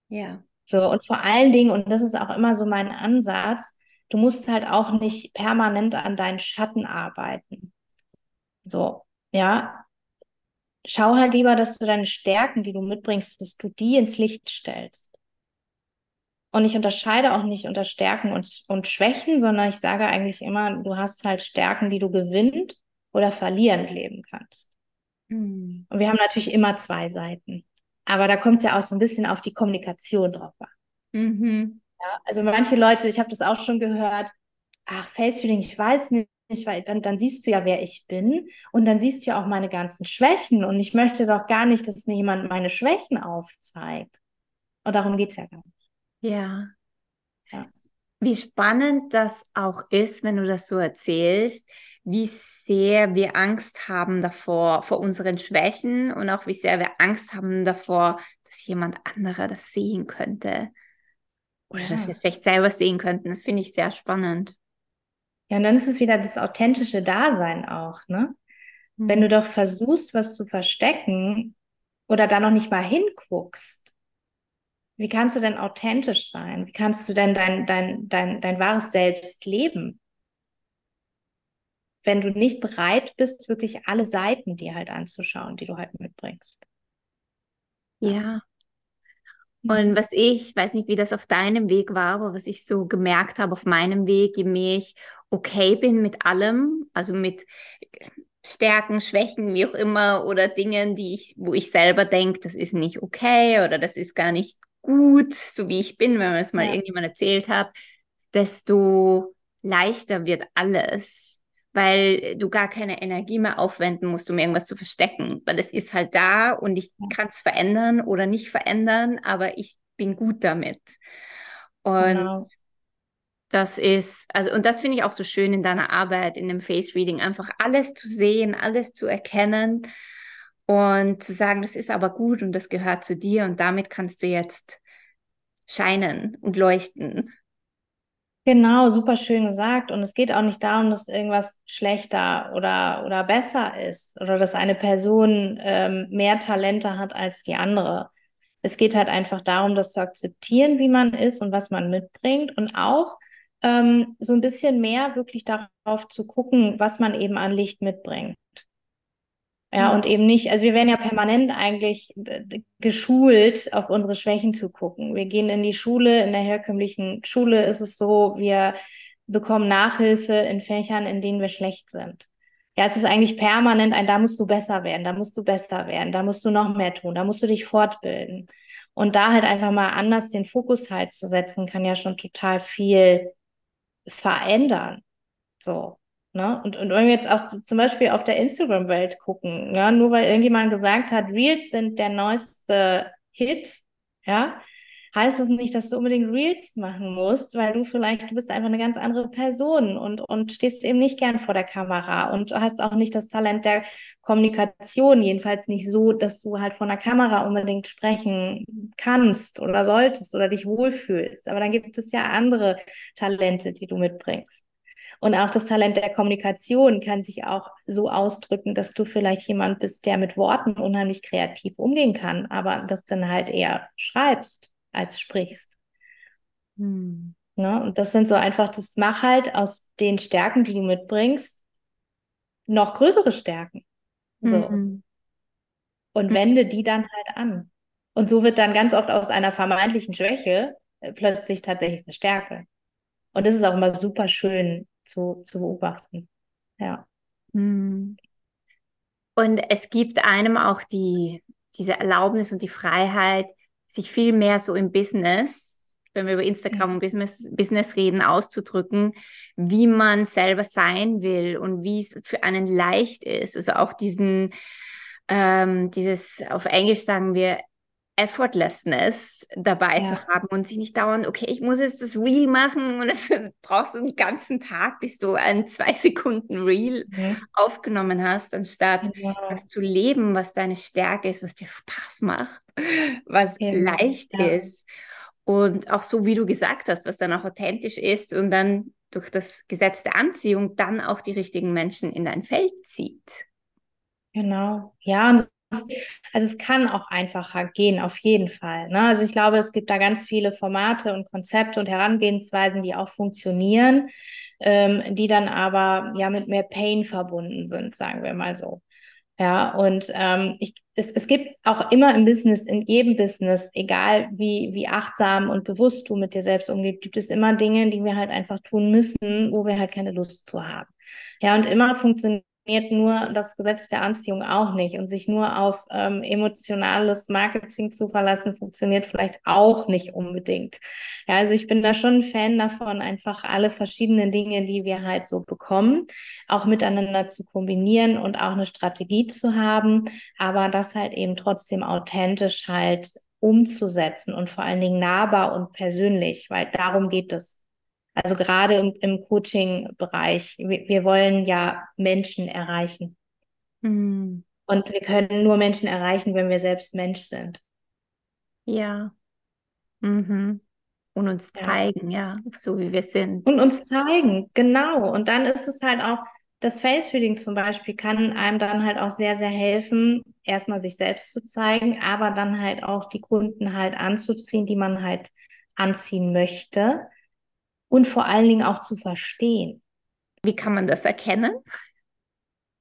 Ja. So, und vor allen Dingen, und das ist auch immer so mein Ansatz, du musst halt auch nicht permanent an deinen Schatten arbeiten. So, ja. Schau halt lieber, dass du deine Stärken, die du mitbringst, dass du die ins Licht stellst. Und ich unterscheide auch nicht unter Stärken und, und Schwächen, sondern ich sage eigentlich immer, du hast halt Stärken, die du gewinnend oder verlierend leben kannst. Mhm. Und wir haben natürlich immer zwei Seiten. Aber da kommt es ja auch so ein bisschen auf die Kommunikation drauf an. Mhm. Ja, also manche Leute, ich habe das auch schon gehört, ach, Face-Reading, ich weiß nicht, weil dann, dann siehst du ja, wer ich bin und dann siehst du ja auch meine ganzen Schwächen und ich möchte doch gar nicht, dass mir jemand meine Schwächen aufzeigt. Und darum geht es ja gar nicht. Ja. ja. Wie spannend das auch ist, wenn du das so erzählst, wie sehr wir Angst haben davor, vor unseren Schwächen und auch wie sehr wir Angst haben davor, dass jemand anderer das sehen könnte. Oder ja. dass wir es vielleicht selber sehen könnten. Das finde ich sehr spannend. Ja, und dann ist es wieder das authentische Dasein auch, ne? Mhm. Wenn du doch versuchst, was zu verstecken oder da noch nicht mal hinguckst, wie kannst du denn authentisch sein? Wie kannst du denn dein, dein, dein, dein wahres Selbst leben? Wenn du nicht bereit bist, wirklich alle Seiten dir halt anzuschauen, die du halt mitbringst. Ja. Und was ich, weiß nicht, wie das auf deinem Weg war, aber was ich so gemerkt habe auf meinem Weg, je mehr ich okay bin mit allem, also mit Stärken, Schwächen, wie auch immer, oder Dingen, die ich, wo ich selber denke, das ist nicht okay oder das ist gar nicht gut, so wie ich bin, wenn man es mal ja. irgendjemand erzählt hat, desto leichter wird alles weil du gar keine Energie mehr aufwenden musst, um irgendwas zu verstecken, weil es ist halt da und ich kann es verändern oder nicht verändern, aber ich bin gut damit. Und genau. das ist, also, und das finde ich auch so schön in deiner Arbeit, in dem Face Reading, einfach alles zu sehen, alles zu erkennen und zu sagen, das ist aber gut und das gehört zu dir und damit kannst du jetzt scheinen und leuchten. Genau, super schön gesagt. Und es geht auch nicht darum, dass irgendwas schlechter oder, oder besser ist oder dass eine Person ähm, mehr Talente hat als die andere. Es geht halt einfach darum, das zu akzeptieren, wie man ist und was man mitbringt und auch ähm, so ein bisschen mehr wirklich darauf zu gucken, was man eben an Licht mitbringt. Ja, und eben nicht, also wir werden ja permanent eigentlich geschult, auf unsere Schwächen zu gucken. Wir gehen in die Schule, in der herkömmlichen Schule ist es so, wir bekommen Nachhilfe in Fächern, in denen wir schlecht sind. Ja, es ist eigentlich permanent ein, da musst du besser werden, da musst du besser werden, da musst du noch mehr tun, da musst du dich fortbilden. Und da halt einfach mal anders den Fokus halt zu setzen, kann ja schon total viel verändern. So. Ne? Und, und wenn wir jetzt auch zum Beispiel auf der Instagram-Welt gucken, ja, nur weil irgendjemand gesagt hat, Reels sind der neueste Hit, ja, heißt das nicht, dass du unbedingt Reels machen musst, weil du vielleicht, du bist einfach eine ganz andere Person und, und stehst eben nicht gern vor der Kamera und hast auch nicht das Talent der Kommunikation, jedenfalls nicht so, dass du halt von der Kamera unbedingt sprechen kannst oder solltest oder dich wohlfühlst. Aber dann gibt es ja andere Talente, die du mitbringst. Und auch das Talent der Kommunikation kann sich auch so ausdrücken, dass du vielleicht jemand bist, der mit Worten unheimlich kreativ umgehen kann, aber das dann halt eher schreibst als sprichst. Hm. Ne? Und das sind so einfach, das mach halt aus den Stärken, die du mitbringst, noch größere Stärken. So. Mhm. Und wende die dann halt an. Und so wird dann ganz oft aus einer vermeintlichen Schwäche äh, plötzlich tatsächlich eine Stärke. Und das ist auch immer super schön, zu, zu beobachten. Ja. Hm. Und es gibt einem auch die, diese Erlaubnis und die Freiheit, sich viel mehr so im Business, wenn wir über Instagram und Business, Business reden, auszudrücken, wie man selber sein will und wie es für einen leicht ist. Also auch diesen, ähm, dieses, auf Englisch sagen wir, Effortlessness dabei ja. zu haben und sich nicht dauernd, okay, ich muss jetzt das Reel machen und es *laughs* brauchst du einen ganzen Tag, bis du ein *laughs* zwei Sekunden Reel mhm. aufgenommen hast, anstatt ja. das zu leben, was deine Stärke ist, was dir Spaß macht, *laughs* was ja. leicht ist. Und auch so, wie du gesagt hast, was dann auch authentisch ist und dann durch das Gesetz der Anziehung dann auch die richtigen Menschen in dein Feld zieht. Genau. Ja, und also es kann auch einfacher gehen, auf jeden Fall. Ne? Also ich glaube, es gibt da ganz viele Formate und Konzepte und Herangehensweisen, die auch funktionieren, ähm, die dann aber ja mit mehr Pain verbunden sind, sagen wir mal so. Ja, und ähm, ich, es, es gibt auch immer im Business, in jedem Business, egal wie, wie achtsam und bewusst du mit dir selbst umgehst, gibt es immer Dinge, die wir halt einfach tun müssen, wo wir halt keine Lust zu haben. Ja, und immer funktioniert funktioniert nur das Gesetz der Anziehung auch nicht. Und sich nur auf ähm, emotionales Marketing zu verlassen, funktioniert vielleicht auch nicht unbedingt. Ja, also ich bin da schon ein Fan davon, einfach alle verschiedenen Dinge, die wir halt so bekommen, auch miteinander zu kombinieren und auch eine Strategie zu haben, aber das halt eben trotzdem authentisch halt umzusetzen und vor allen Dingen nahbar und persönlich, weil darum geht es. Also gerade im, im Coaching-Bereich, wir, wir, wollen ja Menschen erreichen. Mhm. Und wir können nur Menschen erreichen, wenn wir selbst Mensch sind. Ja. Mhm. Und uns zeigen, ja. ja, so wie wir sind. Und uns zeigen, genau. Und dann ist es halt auch, das Face-Reading zum Beispiel kann einem dann halt auch sehr, sehr helfen, erstmal sich selbst zu zeigen, aber dann halt auch die Kunden halt anzuziehen, die man halt anziehen möchte und vor allen Dingen auch zu verstehen. Wie kann man das erkennen?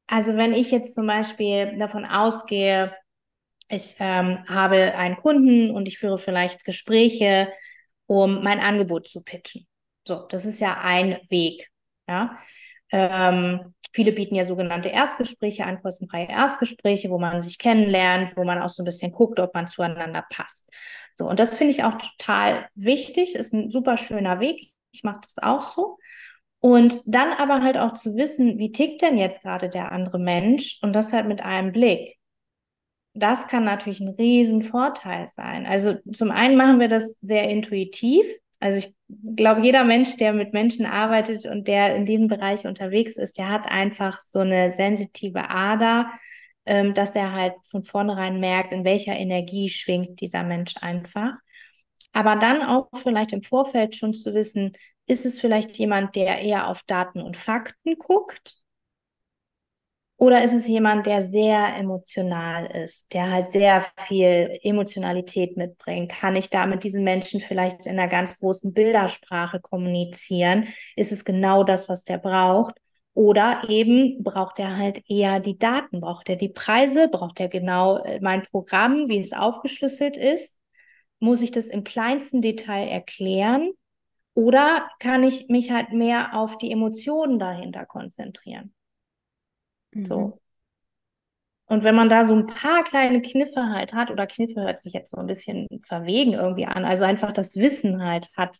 Also wenn ich jetzt zum Beispiel davon ausgehe, ich ähm, habe einen Kunden und ich führe vielleicht Gespräche, um mein Angebot zu pitchen. So, das ist ja ein Weg. Ja, ähm, viele bieten ja sogenannte Erstgespräche an, kostenfreie Erstgespräche, wo man sich kennenlernt, wo man auch so ein bisschen guckt, ob man zueinander passt. So, und das finde ich auch total wichtig, ist ein super schöner Weg. Ich mache das auch so. Und dann aber halt auch zu wissen, wie tickt denn jetzt gerade der andere Mensch und das halt mit einem Blick. Das kann natürlich ein riesen Vorteil sein. Also zum einen machen wir das sehr intuitiv. Also ich glaube, jeder Mensch, der mit Menschen arbeitet und der in diesem Bereich unterwegs ist, der hat einfach so eine sensitive Ader, ähm, dass er halt von vornherein merkt, in welcher Energie schwingt dieser Mensch einfach. Aber dann auch vielleicht im Vorfeld schon zu wissen, ist es vielleicht jemand, der eher auf Daten und Fakten guckt? Oder ist es jemand, der sehr emotional ist, der halt sehr viel Emotionalität mitbringt? Kann ich da mit diesen Menschen vielleicht in einer ganz großen Bildersprache kommunizieren? Ist es genau das, was der braucht? Oder eben braucht er halt eher die Daten, braucht er die Preise, braucht er genau äh, mein Programm, wie es aufgeschlüsselt ist? Muss ich das im kleinsten Detail erklären oder kann ich mich halt mehr auf die Emotionen dahinter konzentrieren? Mhm. So. Und wenn man da so ein paar kleine Kniffe halt hat, oder Kniffe hört sich jetzt so ein bisschen verwegen irgendwie an, also einfach das Wissen halt hat,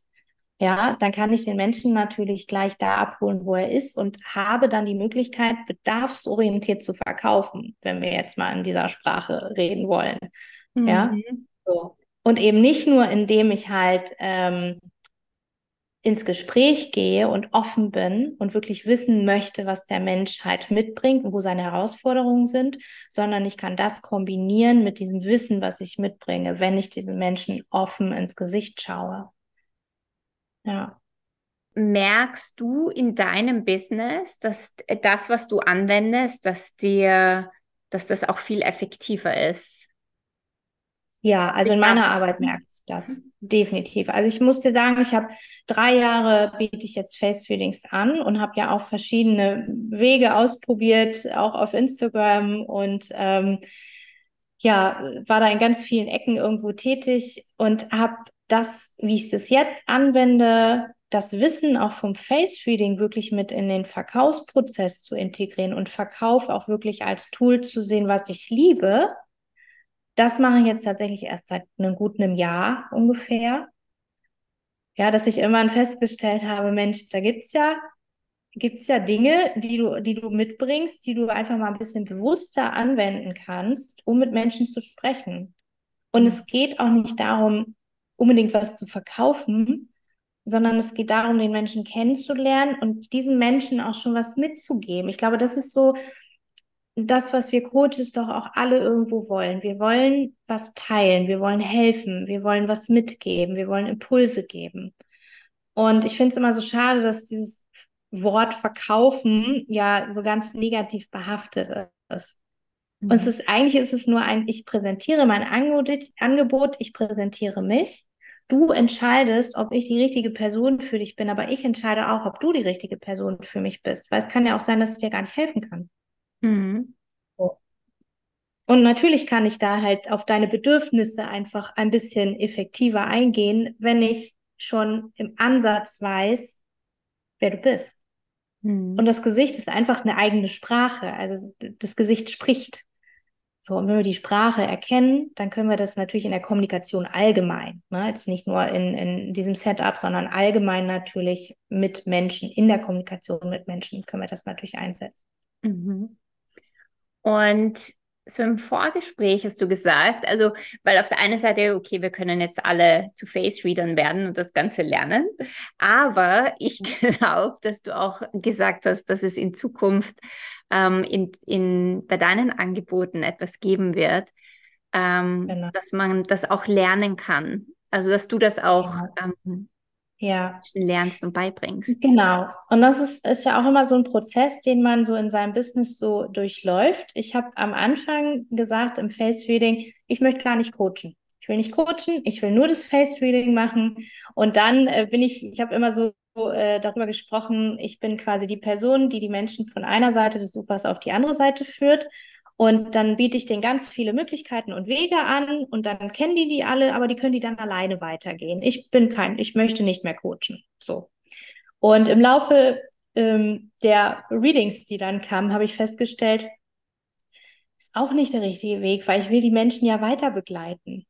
ja, dann kann ich den Menschen natürlich gleich da abholen, wo er ist und habe dann die Möglichkeit, bedarfsorientiert zu verkaufen, wenn wir jetzt mal in dieser Sprache reden wollen. Mhm. Ja, so. Und eben nicht nur, indem ich halt ähm, ins Gespräch gehe und offen bin und wirklich wissen möchte, was der Mensch halt mitbringt und wo seine Herausforderungen sind, sondern ich kann das kombinieren mit diesem Wissen, was ich mitbringe, wenn ich diesen Menschen offen ins Gesicht schaue. Ja. Merkst du in deinem Business, dass das, was du anwendest, dass dir, dass das auch viel effektiver ist? Ja, also in meiner Arbeit merkt es das definitiv. Also ich muss dir sagen, ich habe drei Jahre biete ich jetzt Face Feelings an und habe ja auch verschiedene Wege ausprobiert, auch auf Instagram und ähm, ja, war da in ganz vielen Ecken irgendwo tätig und habe das, wie ich es jetzt anwende, das Wissen auch vom Face Reading wirklich mit in den Verkaufsprozess zu integrieren und Verkauf auch wirklich als Tool zu sehen, was ich liebe das mache ich jetzt tatsächlich erst seit einem guten Jahr ungefähr. Ja, dass ich irgendwann festgestellt habe, Mensch, da gibt's ja, gibt's ja Dinge, die du, die du mitbringst, die du einfach mal ein bisschen bewusster anwenden kannst, um mit Menschen zu sprechen. Und es geht auch nicht darum, unbedingt was zu verkaufen, sondern es geht darum, den Menschen kennenzulernen und diesen Menschen auch schon was mitzugeben. Ich glaube, das ist so das, was wir Coaches doch auch alle irgendwo wollen. Wir wollen was teilen, wir wollen helfen, wir wollen was mitgeben, wir wollen Impulse geben. Und ich finde es immer so schade, dass dieses Wort verkaufen ja so ganz negativ behaftet ist. Mhm. Und es ist eigentlich ist es nur ein, ich präsentiere mein Angebot, ich präsentiere mich. Du entscheidest, ob ich die richtige Person für dich bin, aber ich entscheide auch, ob du die richtige Person für mich bist. Weil es kann ja auch sein, dass ich dir gar nicht helfen kann. Mhm. Und natürlich kann ich da halt auf deine Bedürfnisse einfach ein bisschen effektiver eingehen, wenn ich schon im Ansatz weiß, wer du bist. Mhm. Und das Gesicht ist einfach eine eigene Sprache. Also das Gesicht spricht. So, und wenn wir die Sprache erkennen, dann können wir das natürlich in der Kommunikation allgemein, ne? jetzt nicht nur in, in diesem Setup, sondern allgemein natürlich mit Menschen, in der Kommunikation mit Menschen können wir das natürlich einsetzen. Mhm. Und so im Vorgespräch hast du gesagt, also, weil auf der einen Seite, okay, wir können jetzt alle zu Face-Readern werden und das Ganze lernen, aber ich glaube, dass du auch gesagt hast, dass es in Zukunft ähm, in, in, bei deinen Angeboten etwas geben wird, ähm, genau. dass man das auch lernen kann. Also, dass du das auch ja. ähm, ja. lernst und beibringst. Genau. Und das ist, ist ja auch immer so ein Prozess, den man so in seinem Business so durchläuft. Ich habe am Anfang gesagt im Face Reading, ich möchte gar nicht coachen. Ich will nicht coachen, ich will nur das Face Reading machen. Und dann äh, bin ich, ich habe immer so äh, darüber gesprochen, ich bin quasi die Person, die die Menschen von einer Seite des Ufers auf die andere Seite führt. Und dann biete ich denen ganz viele Möglichkeiten und Wege an und dann kennen die die alle, aber die können die dann alleine weitergehen. Ich bin kein, ich möchte nicht mehr coachen. So. Und im Laufe ähm, der Readings, die dann kamen, habe ich festgestellt, ist auch nicht der richtige Weg, weil ich will die Menschen ja weiter begleiten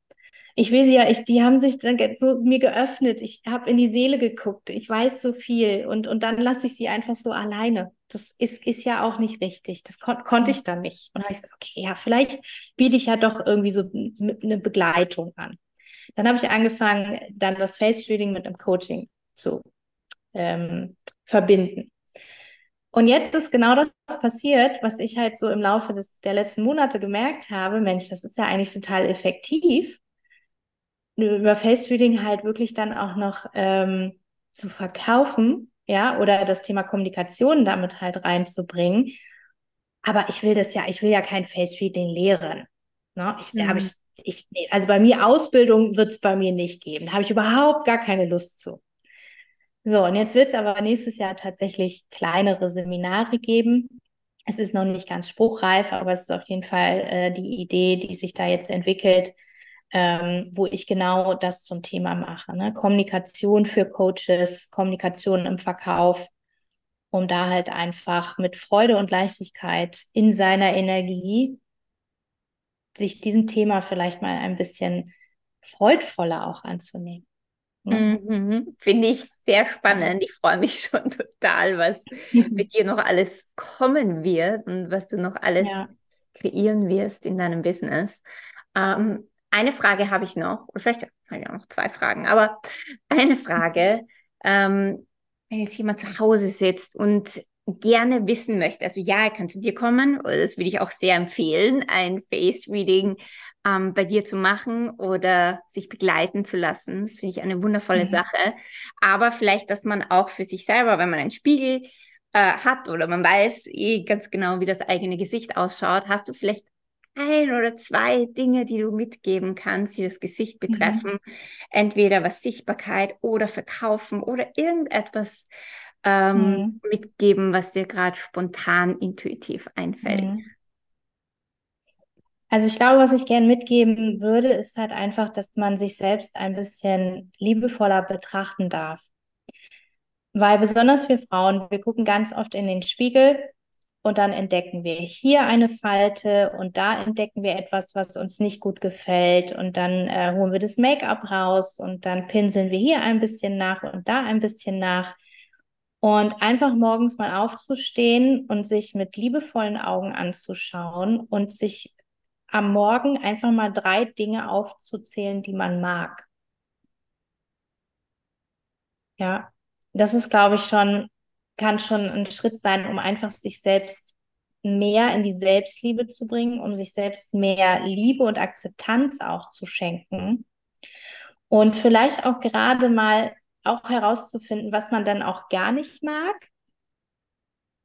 ich sie ja, ich, die haben sich dann so mir geöffnet. Ich habe in die Seele geguckt. Ich weiß so viel und, und dann lasse ich sie einfach so alleine. Das ist, ist ja auch nicht richtig. Das kon konnte ich dann nicht. Und habe ich gesagt, okay, ja, vielleicht biete ich ja doch irgendwie so eine Begleitung an. Dann habe ich angefangen, dann das Face Reading mit einem Coaching zu ähm, verbinden. Und jetzt ist genau das passiert, was ich halt so im Laufe des, der letzten Monate gemerkt habe. Mensch, das ist ja eigentlich total effektiv über Face Reading halt wirklich dann auch noch ähm, zu verkaufen, ja, oder das Thema Kommunikation damit halt reinzubringen. Aber ich will das ja, ich will ja kein Face Reading lehren. Ne? Ich, mhm. ich, ich, also bei mir Ausbildung wird es bei mir nicht geben. Da habe ich überhaupt gar keine Lust zu. So, und jetzt wird es aber nächstes Jahr tatsächlich kleinere Seminare geben. Es ist noch nicht ganz spruchreif, aber es ist auf jeden Fall äh, die Idee, die sich da jetzt entwickelt, ähm, wo ich genau das zum Thema mache. Ne? Kommunikation für Coaches, Kommunikation im Verkauf, um da halt einfach mit Freude und Leichtigkeit in seiner Energie sich diesem Thema vielleicht mal ein bisschen freudvoller auch anzunehmen. Ne? Mhm. Finde ich sehr spannend. Ich freue mich schon total, was *laughs* mit dir noch alles kommen wird und was du noch alles ja. kreieren wirst in deinem Business. Ähm, eine Frage habe ich noch, oder vielleicht habe ich auch noch zwei Fragen, aber eine Frage, ähm, wenn jetzt jemand zu Hause sitzt und gerne wissen möchte, also ja, er kann zu dir kommen, das würde ich auch sehr empfehlen, ein Face-Reading ähm, bei dir zu machen oder sich begleiten zu lassen. Das finde ich eine wundervolle mhm. Sache. Aber vielleicht, dass man auch für sich selber, wenn man einen Spiegel äh, hat oder man weiß eh ganz genau, wie das eigene Gesicht ausschaut, hast du vielleicht ein oder zwei Dinge, die du mitgeben kannst, die das Gesicht mhm. betreffen. Mhm. Entweder was Sichtbarkeit oder Verkaufen oder irgendetwas ähm, mhm. mitgeben, was dir gerade spontan intuitiv einfällt. Mhm. Also ich glaube, was ich gerne mitgeben würde, ist halt einfach, dass man sich selbst ein bisschen liebevoller betrachten darf. Weil besonders wir Frauen, wir gucken ganz oft in den Spiegel und dann entdecken wir hier eine Falte und da entdecken wir etwas, was uns nicht gut gefällt und dann äh, holen wir das Make-up raus und dann pinseln wir hier ein bisschen nach und da ein bisschen nach. Und einfach morgens mal aufzustehen und sich mit liebevollen Augen anzuschauen und sich am Morgen einfach mal drei Dinge aufzuzählen, die man mag. Ja, das ist, glaube ich, schon, kann schon ein Schritt sein, um einfach sich selbst mehr in die Selbstliebe zu bringen, um sich selbst mehr Liebe und Akzeptanz auch zu schenken. Und vielleicht auch gerade mal auch herauszufinden, was man dann auch gar nicht mag.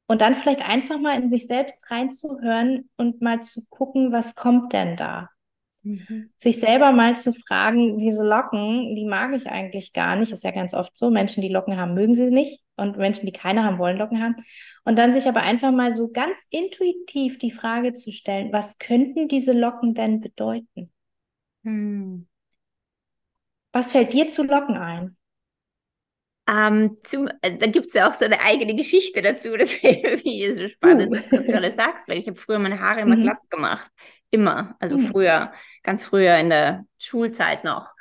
Und dann vielleicht einfach mal in sich selbst reinzuhören und mal zu gucken, was kommt denn da? Mhm. Sich selber mal zu fragen, diese Locken, die mag ich eigentlich gar nicht. Das ist ja ganz oft so. Menschen, die Locken haben, mögen sie nicht. Und Menschen, die keine haben, wollen Locken haben. Und dann sich aber einfach mal so ganz intuitiv die Frage zu stellen, was könnten diese Locken denn bedeuten? Hm. Was fällt dir zu Locken ein? Ähm, zum, äh, da gibt es ja auch so eine eigene Geschichte dazu. *laughs* Das wäre so spannend, uh. dass du das gerade sagst, weil ich habe früher meine Haare immer mhm. glatt gemacht. Immer. Also mhm. früher, ganz früher in der Schulzeit noch.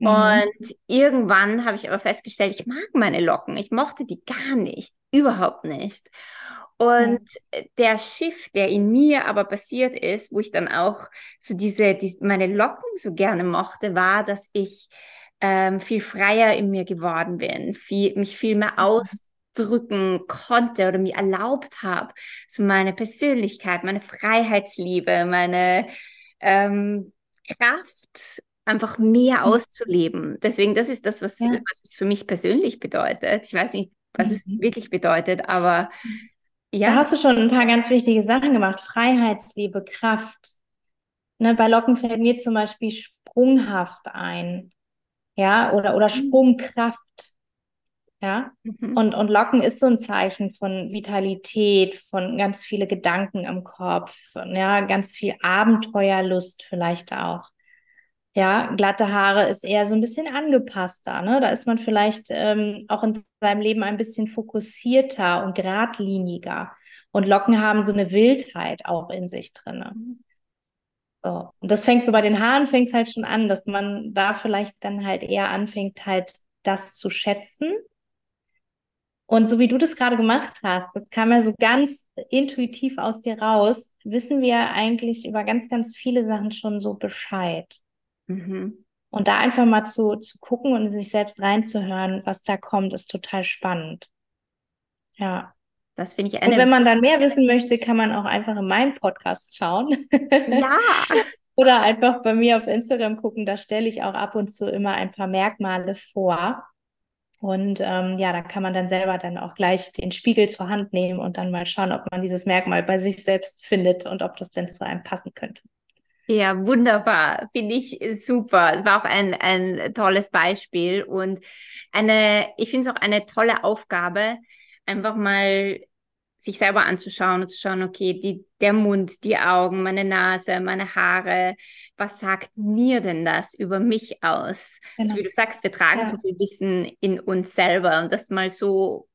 Mhm. Und irgendwann habe ich aber festgestellt, ich mag meine Locken. Ich mochte die gar nicht. Überhaupt nicht. Und ja. der Shift, der in mir aber passiert ist, wo ich dann auch so diese, die, meine Locken so gerne mochte, war, dass ich ähm, viel freier in mir geworden bin, viel, mich viel mehr mhm. ausdrücken konnte oder mir erlaubt habe, so meine Persönlichkeit, meine Freiheitsliebe, meine ähm, Kraft einfach mehr mhm. auszuleben. Deswegen, das ist das, was, ja. was es für mich persönlich bedeutet. Ich weiß nicht, was mhm. es wirklich bedeutet, aber ja. Da hast du schon ein paar ganz wichtige Sachen gemacht. Freiheitsliebe, Kraft. Ne, bei Locken fällt mir zum Beispiel sprunghaft ein ja, oder, oder mhm. Sprungkraft. Ja, mhm. und, und Locken ist so ein Zeichen von Vitalität, von ganz viele Gedanken im Kopf, ja, ganz viel Abenteuerlust vielleicht auch. Ja, glatte Haare ist eher so ein bisschen angepasster, ne? Da ist man vielleicht ähm, auch in seinem Leben ein bisschen fokussierter und geradliniger. Und Locken haben so eine Wildheit auch in sich drin. So. Und das fängt so bei den Haaren fängt es halt schon an, dass man da vielleicht dann halt eher anfängt, halt das zu schätzen. Und so wie du das gerade gemacht hast, das kam ja so ganz intuitiv aus dir raus, wissen wir eigentlich über ganz, ganz viele Sachen schon so Bescheid. Mhm. Und da einfach mal zu, zu gucken und sich selbst reinzuhören, was da kommt, ist total spannend. Ja. Das finde ich eine. Und wenn man dann mehr wissen möchte, kann man auch einfach in meinen Podcast schauen. Ja. *laughs* Oder einfach bei mir auf Instagram gucken. Da stelle ich auch ab und zu immer ein paar Merkmale vor. Und ähm, ja, da kann man dann selber dann auch gleich den Spiegel zur Hand nehmen und dann mal schauen, ob man dieses Merkmal bei sich selbst findet und ob das denn zu einem passen könnte. Ja, wunderbar. Finde ich super. Es war auch ein, ein tolles Beispiel und eine, ich finde es auch eine tolle Aufgabe, einfach mal sich selber anzuschauen und zu schauen, okay, die, der Mund, die Augen, meine Nase, meine Haare, was sagt mir denn das über mich aus? Genau. So wie du sagst, wir tragen ja. so viel Wissen in uns selber und das mal so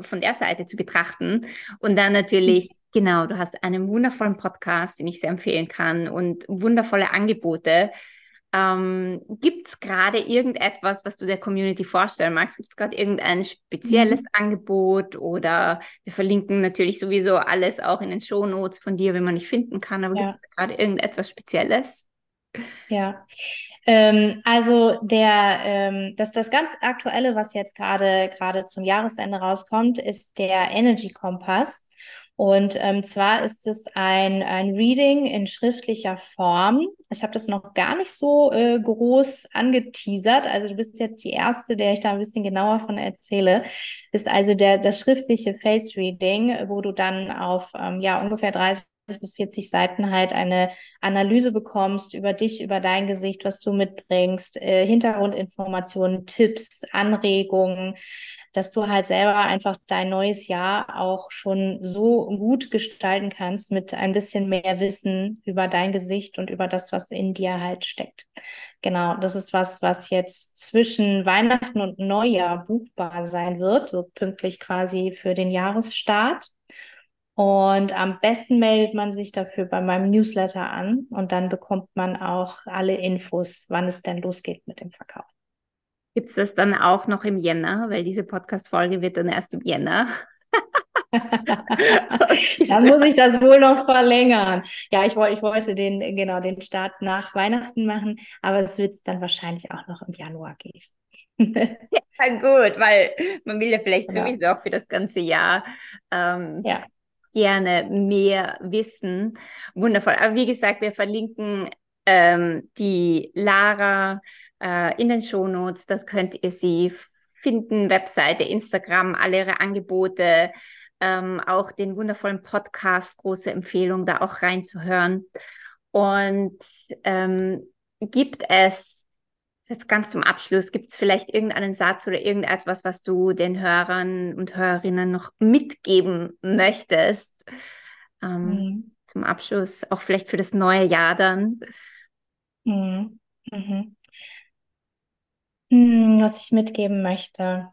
von der Seite zu betrachten. Und dann natürlich, mhm. genau, du hast einen wundervollen Podcast, den ich sehr empfehlen kann und wundervolle Angebote, ähm, Gibt es gerade irgendetwas, was du der Community vorstellen magst? Gibt es gerade irgendein spezielles mhm. Angebot oder wir verlinken natürlich sowieso alles auch in den Show Notes von dir, wenn man nicht finden kann, aber ja. gibt es gerade irgendetwas Spezielles? Ja, ähm, also der, ähm, das, das ganz aktuelle, was jetzt gerade gerade zum Jahresende rauskommt, ist der Energy Kompass. Und ähm, zwar ist es ein, ein Reading in schriftlicher Form. Ich habe das noch gar nicht so äh, groß angeteasert. Also du bist jetzt die Erste, der ich da ein bisschen genauer von erzähle. Ist also der, das schriftliche Face Reading, wo du dann auf ähm, ja ungefähr 30 bis 40 Seiten halt eine Analyse bekommst über dich, über dein Gesicht, was du mitbringst, äh, Hintergrundinformationen, Tipps, Anregungen, dass du halt selber einfach dein neues Jahr auch schon so gut gestalten kannst mit ein bisschen mehr Wissen über dein Gesicht und über das, was in dir halt steckt. Genau, das ist was, was jetzt zwischen Weihnachten und Neujahr buchbar sein wird, so pünktlich quasi für den Jahresstart. Und am besten meldet man sich dafür bei meinem Newsletter an und dann bekommt man auch alle Infos, wann es denn losgeht mit dem Verkauf. Gibt es das dann auch noch im Jänner? Weil diese Podcast-Folge wird dann erst im Jänner. *laughs* Dann muss ich das wohl noch verlängern. Ja, ich, ich wollte den, genau, den Start nach Weihnachten machen, aber es wird dann wahrscheinlich auch noch im Januar geben. ja, gut, weil man will ja vielleicht genau. sowieso auch für das ganze Jahr ähm, ja. Gerne mehr wissen. Wundervoll. Aber wie gesagt, wir verlinken ähm, die Lara äh, in den Shownotes. Dort könnt ihr sie finden, Webseite, Instagram, alle ihre Angebote, ähm, auch den wundervollen Podcast, große Empfehlung, da auch reinzuhören. Und ähm, gibt es, jetzt ganz zum Abschluss, gibt es vielleicht irgendeinen Satz oder irgendetwas, was du den Hörern und Hörerinnen noch mitgeben möchtest? Ähm, mhm. Zum Abschluss, auch vielleicht für das neue Jahr dann. Mhm. Mhm. Hm, was ich mitgeben möchte.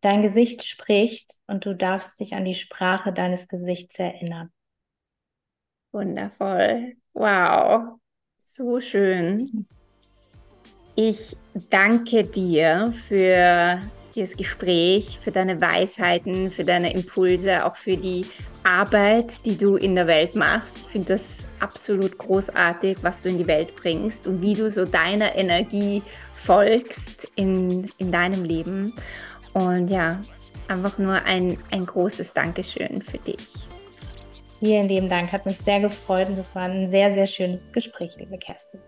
Dein Gesicht spricht und du darfst dich an die Sprache deines Gesichts erinnern. Wundervoll. Wow. So schön. *laughs* Ich danke dir für dieses Gespräch, für deine Weisheiten, für deine Impulse, auch für die Arbeit, die du in der Welt machst. Ich finde das absolut großartig, was du in die Welt bringst und wie du so deiner Energie folgst in, in deinem Leben. Und ja, einfach nur ein, ein großes Dankeschön für dich. Vielen lieben Dank, hat mich sehr gefreut und es war ein sehr, sehr schönes Gespräch, liebe Kerstin.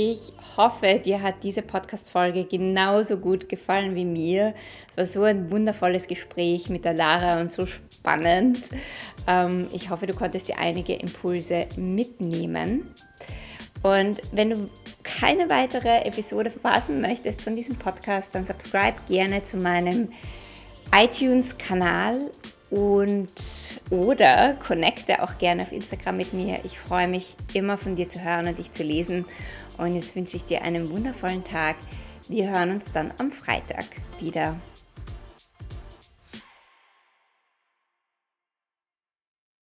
Ich hoffe, dir hat diese Podcast-Folge genauso gut gefallen wie mir. Es war so ein wundervolles Gespräch mit der Lara und so spannend. Ähm, ich hoffe, du konntest dir einige Impulse mitnehmen. Und wenn du keine weitere Episode verpassen möchtest von diesem Podcast, dann subscribe gerne zu meinem iTunes-Kanal und oder connecte auch gerne auf Instagram mit mir. Ich freue mich immer von dir zu hören und dich zu lesen. Und jetzt wünsche ich dir einen wundervollen Tag. Wir hören uns dann am Freitag wieder.